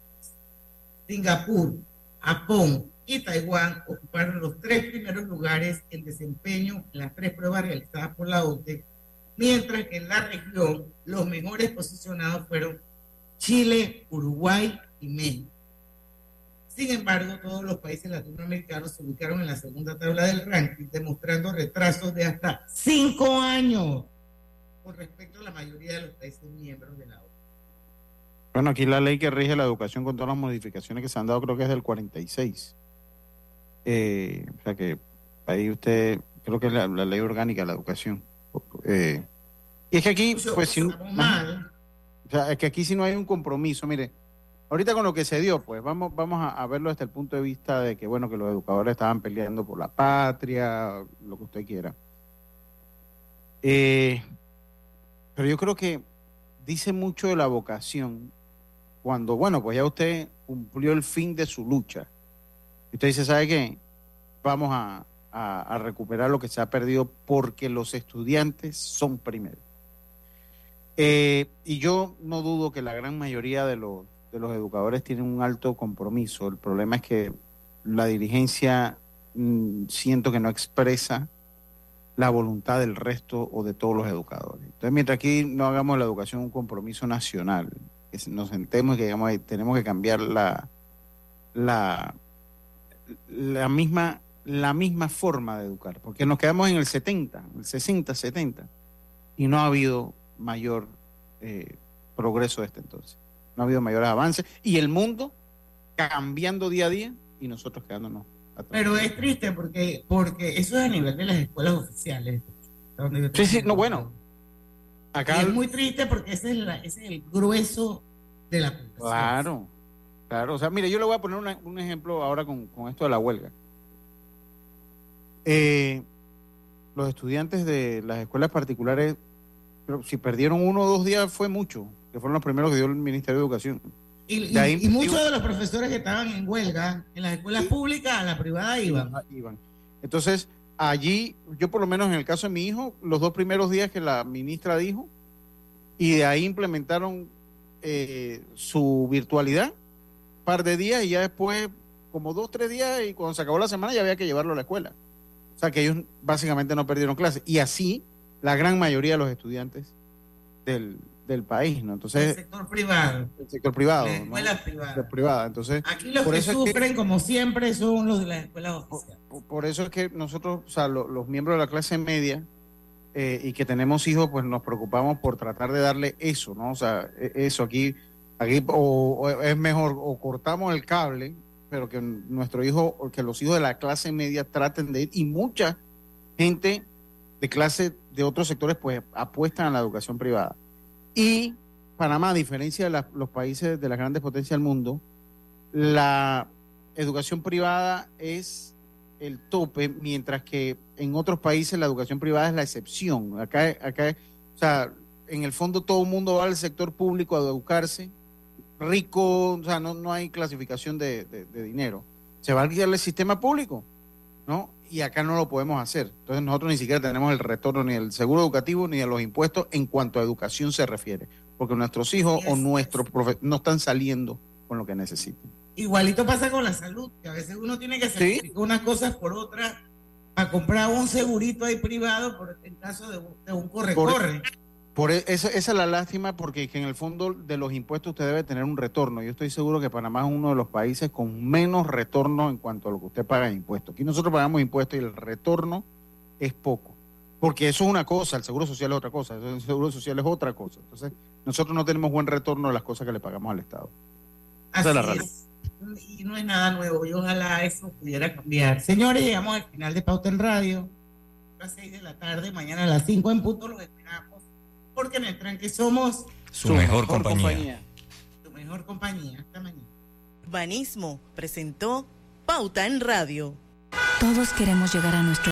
Singapur, Japón y Taiwán ocuparon los tres primeros lugares en desempeño en las tres pruebas realizadas por la OTE, mientras que en la región los mejores posicionados fueron Chile, Uruguay y México. Sin embargo, todos los países latinoamericanos se ubicaron en la segunda tabla del ranking, demostrando retrasos de hasta cinco años con respecto a la mayoría de los países miembros de la OTE. Bueno, aquí la ley que rige la educación con todas las modificaciones que se han dado creo que es del 46. Eh, o sea que ahí usted, creo que es la, ley orgánica de la educación. Eh, y es que aquí, pues si no, o sea, es que aquí si no hay un compromiso, mire, ahorita con lo que se dio, pues vamos, vamos a, verlo desde el punto de vista de que, bueno, que los educadores estaban peleando por la patria, lo que usted quiera. Eh, pero yo creo que dice mucho de la vocación cuando, bueno, pues ya usted cumplió el fin de su lucha. Usted dice, ¿sabe qué? Vamos a, recuperar lo que se ha perdido porque los estudiantes son primero. Eh, y yo no dudo que la gran mayoría de los, de los educadores tienen un alto compromiso. El problema es que la dirigencia mm, siento que no expresa la voluntad del resto o de todos los educadores. Entonces, mientras aquí no hagamos la educación un compromiso nacional, que nos sentemos y que digamos, tenemos que cambiar la, la, la, misma, la misma forma de educar, porque nos quedamos en el 70, el 60, 70, y no ha habido mayor eh, progreso desde entonces. No ha habido mayores avances, y el mundo cambiando día a día y nosotros quedándonos pero es triste porque, porque eso es a nivel de las escuelas oficiales. Sí, sí, no, bueno. Acá es muy triste porque ese es, el grueso de la población. Claro, claro. O sea, mire, yo le voy a poner un ejemplo ahora con, esto de la huelga. Eh, los estudiantes de las escuelas particulares, pero si perdieron uno o dos días fue mucho, que fueron los primeros que dio el Ministerio de Educación. Y, muchos de los profesores que estaban en huelga en las escuelas públicas, a la privada iban. iban. Entonces, allí, yo por lo menos en el caso de mi hijo, los dos primeros días que la ministra dijo, y de ahí implementaron eh, su virtualidad, par de días, y ya después, como dos, tres días, y cuando se acabó la semana ya había que llevarlo a la escuela. O sea que ellos básicamente no perdieron clases. Y así la gran mayoría de los estudiantes del, del país, ¿no? Entonces, el sector privado. El sector privado. La escuela privada. La privada. Entonces, Aquí los que sufren, como siempre, son los de las escuelas oficiales. Por, por, eso es que nosotros, o sea, lo, los miembros de la clase media eh, y que tenemos hijos, pues nos preocupamos por tratar de darle eso, ¿no? O sea, e, eso aquí, aquí o, o es mejor, o cortamos el cable, pero que nuestro hijo, que los hijos de la clase media traten de ir, y mucha gente de clase de otros sectores, pues apuestan a la educación privada. Y Panamá, a diferencia de la, los países de las grandes potencias del mundo, la educación privada es el tope, mientras que en otros países la educación privada es la excepción. Acá, acá o sea, en el fondo todo el mundo va al sector público a educarse, rico, o sea, no, no hay clasificación de, de, de dinero. Se va a guiar el sistema público, ¿no? Y acá no lo podemos hacer. Entonces nosotros ni siquiera tenemos el retorno ni del seguro educativo ni de los impuestos en cuanto a educación se refiere, porque nuestros hijos o nuestros profes no están saliendo con lo que necesitan. Igualito pasa con la salud, que a veces uno tiene que sacrificar ¿Sí? unas cosas por otras para comprar un segurito ahí privado por en caso de, de un corre-corre. Por, por esa, esa, es la lástima porque que en el fondo de los impuestos usted debe tener un retorno. Yo estoy seguro que Panamá es uno de los países con menos retorno en cuanto a lo que usted paga en impuestos. Aquí nosotros pagamos impuestos y el retorno es poco. Porque eso es una cosa, el seguro social es otra cosa, el seguro social es otra cosa. Entonces, nosotros no tenemos buen retorno de las cosas que le pagamos al Estado. Así es, la es. Y no es nada nuevo, y ojalá eso pudiera cambiar. Señores, llegamos al final de Pauta en Radio. A las 6 de la tarde, mañana a las 5 en punto los esperamos. Porque en el tranque somos su, su mejor, mejor compañía. compañía. Su mejor compañía. Hasta mañana. Urbanismo presentó Pauta en Radio. Todos queremos llegar a nuestro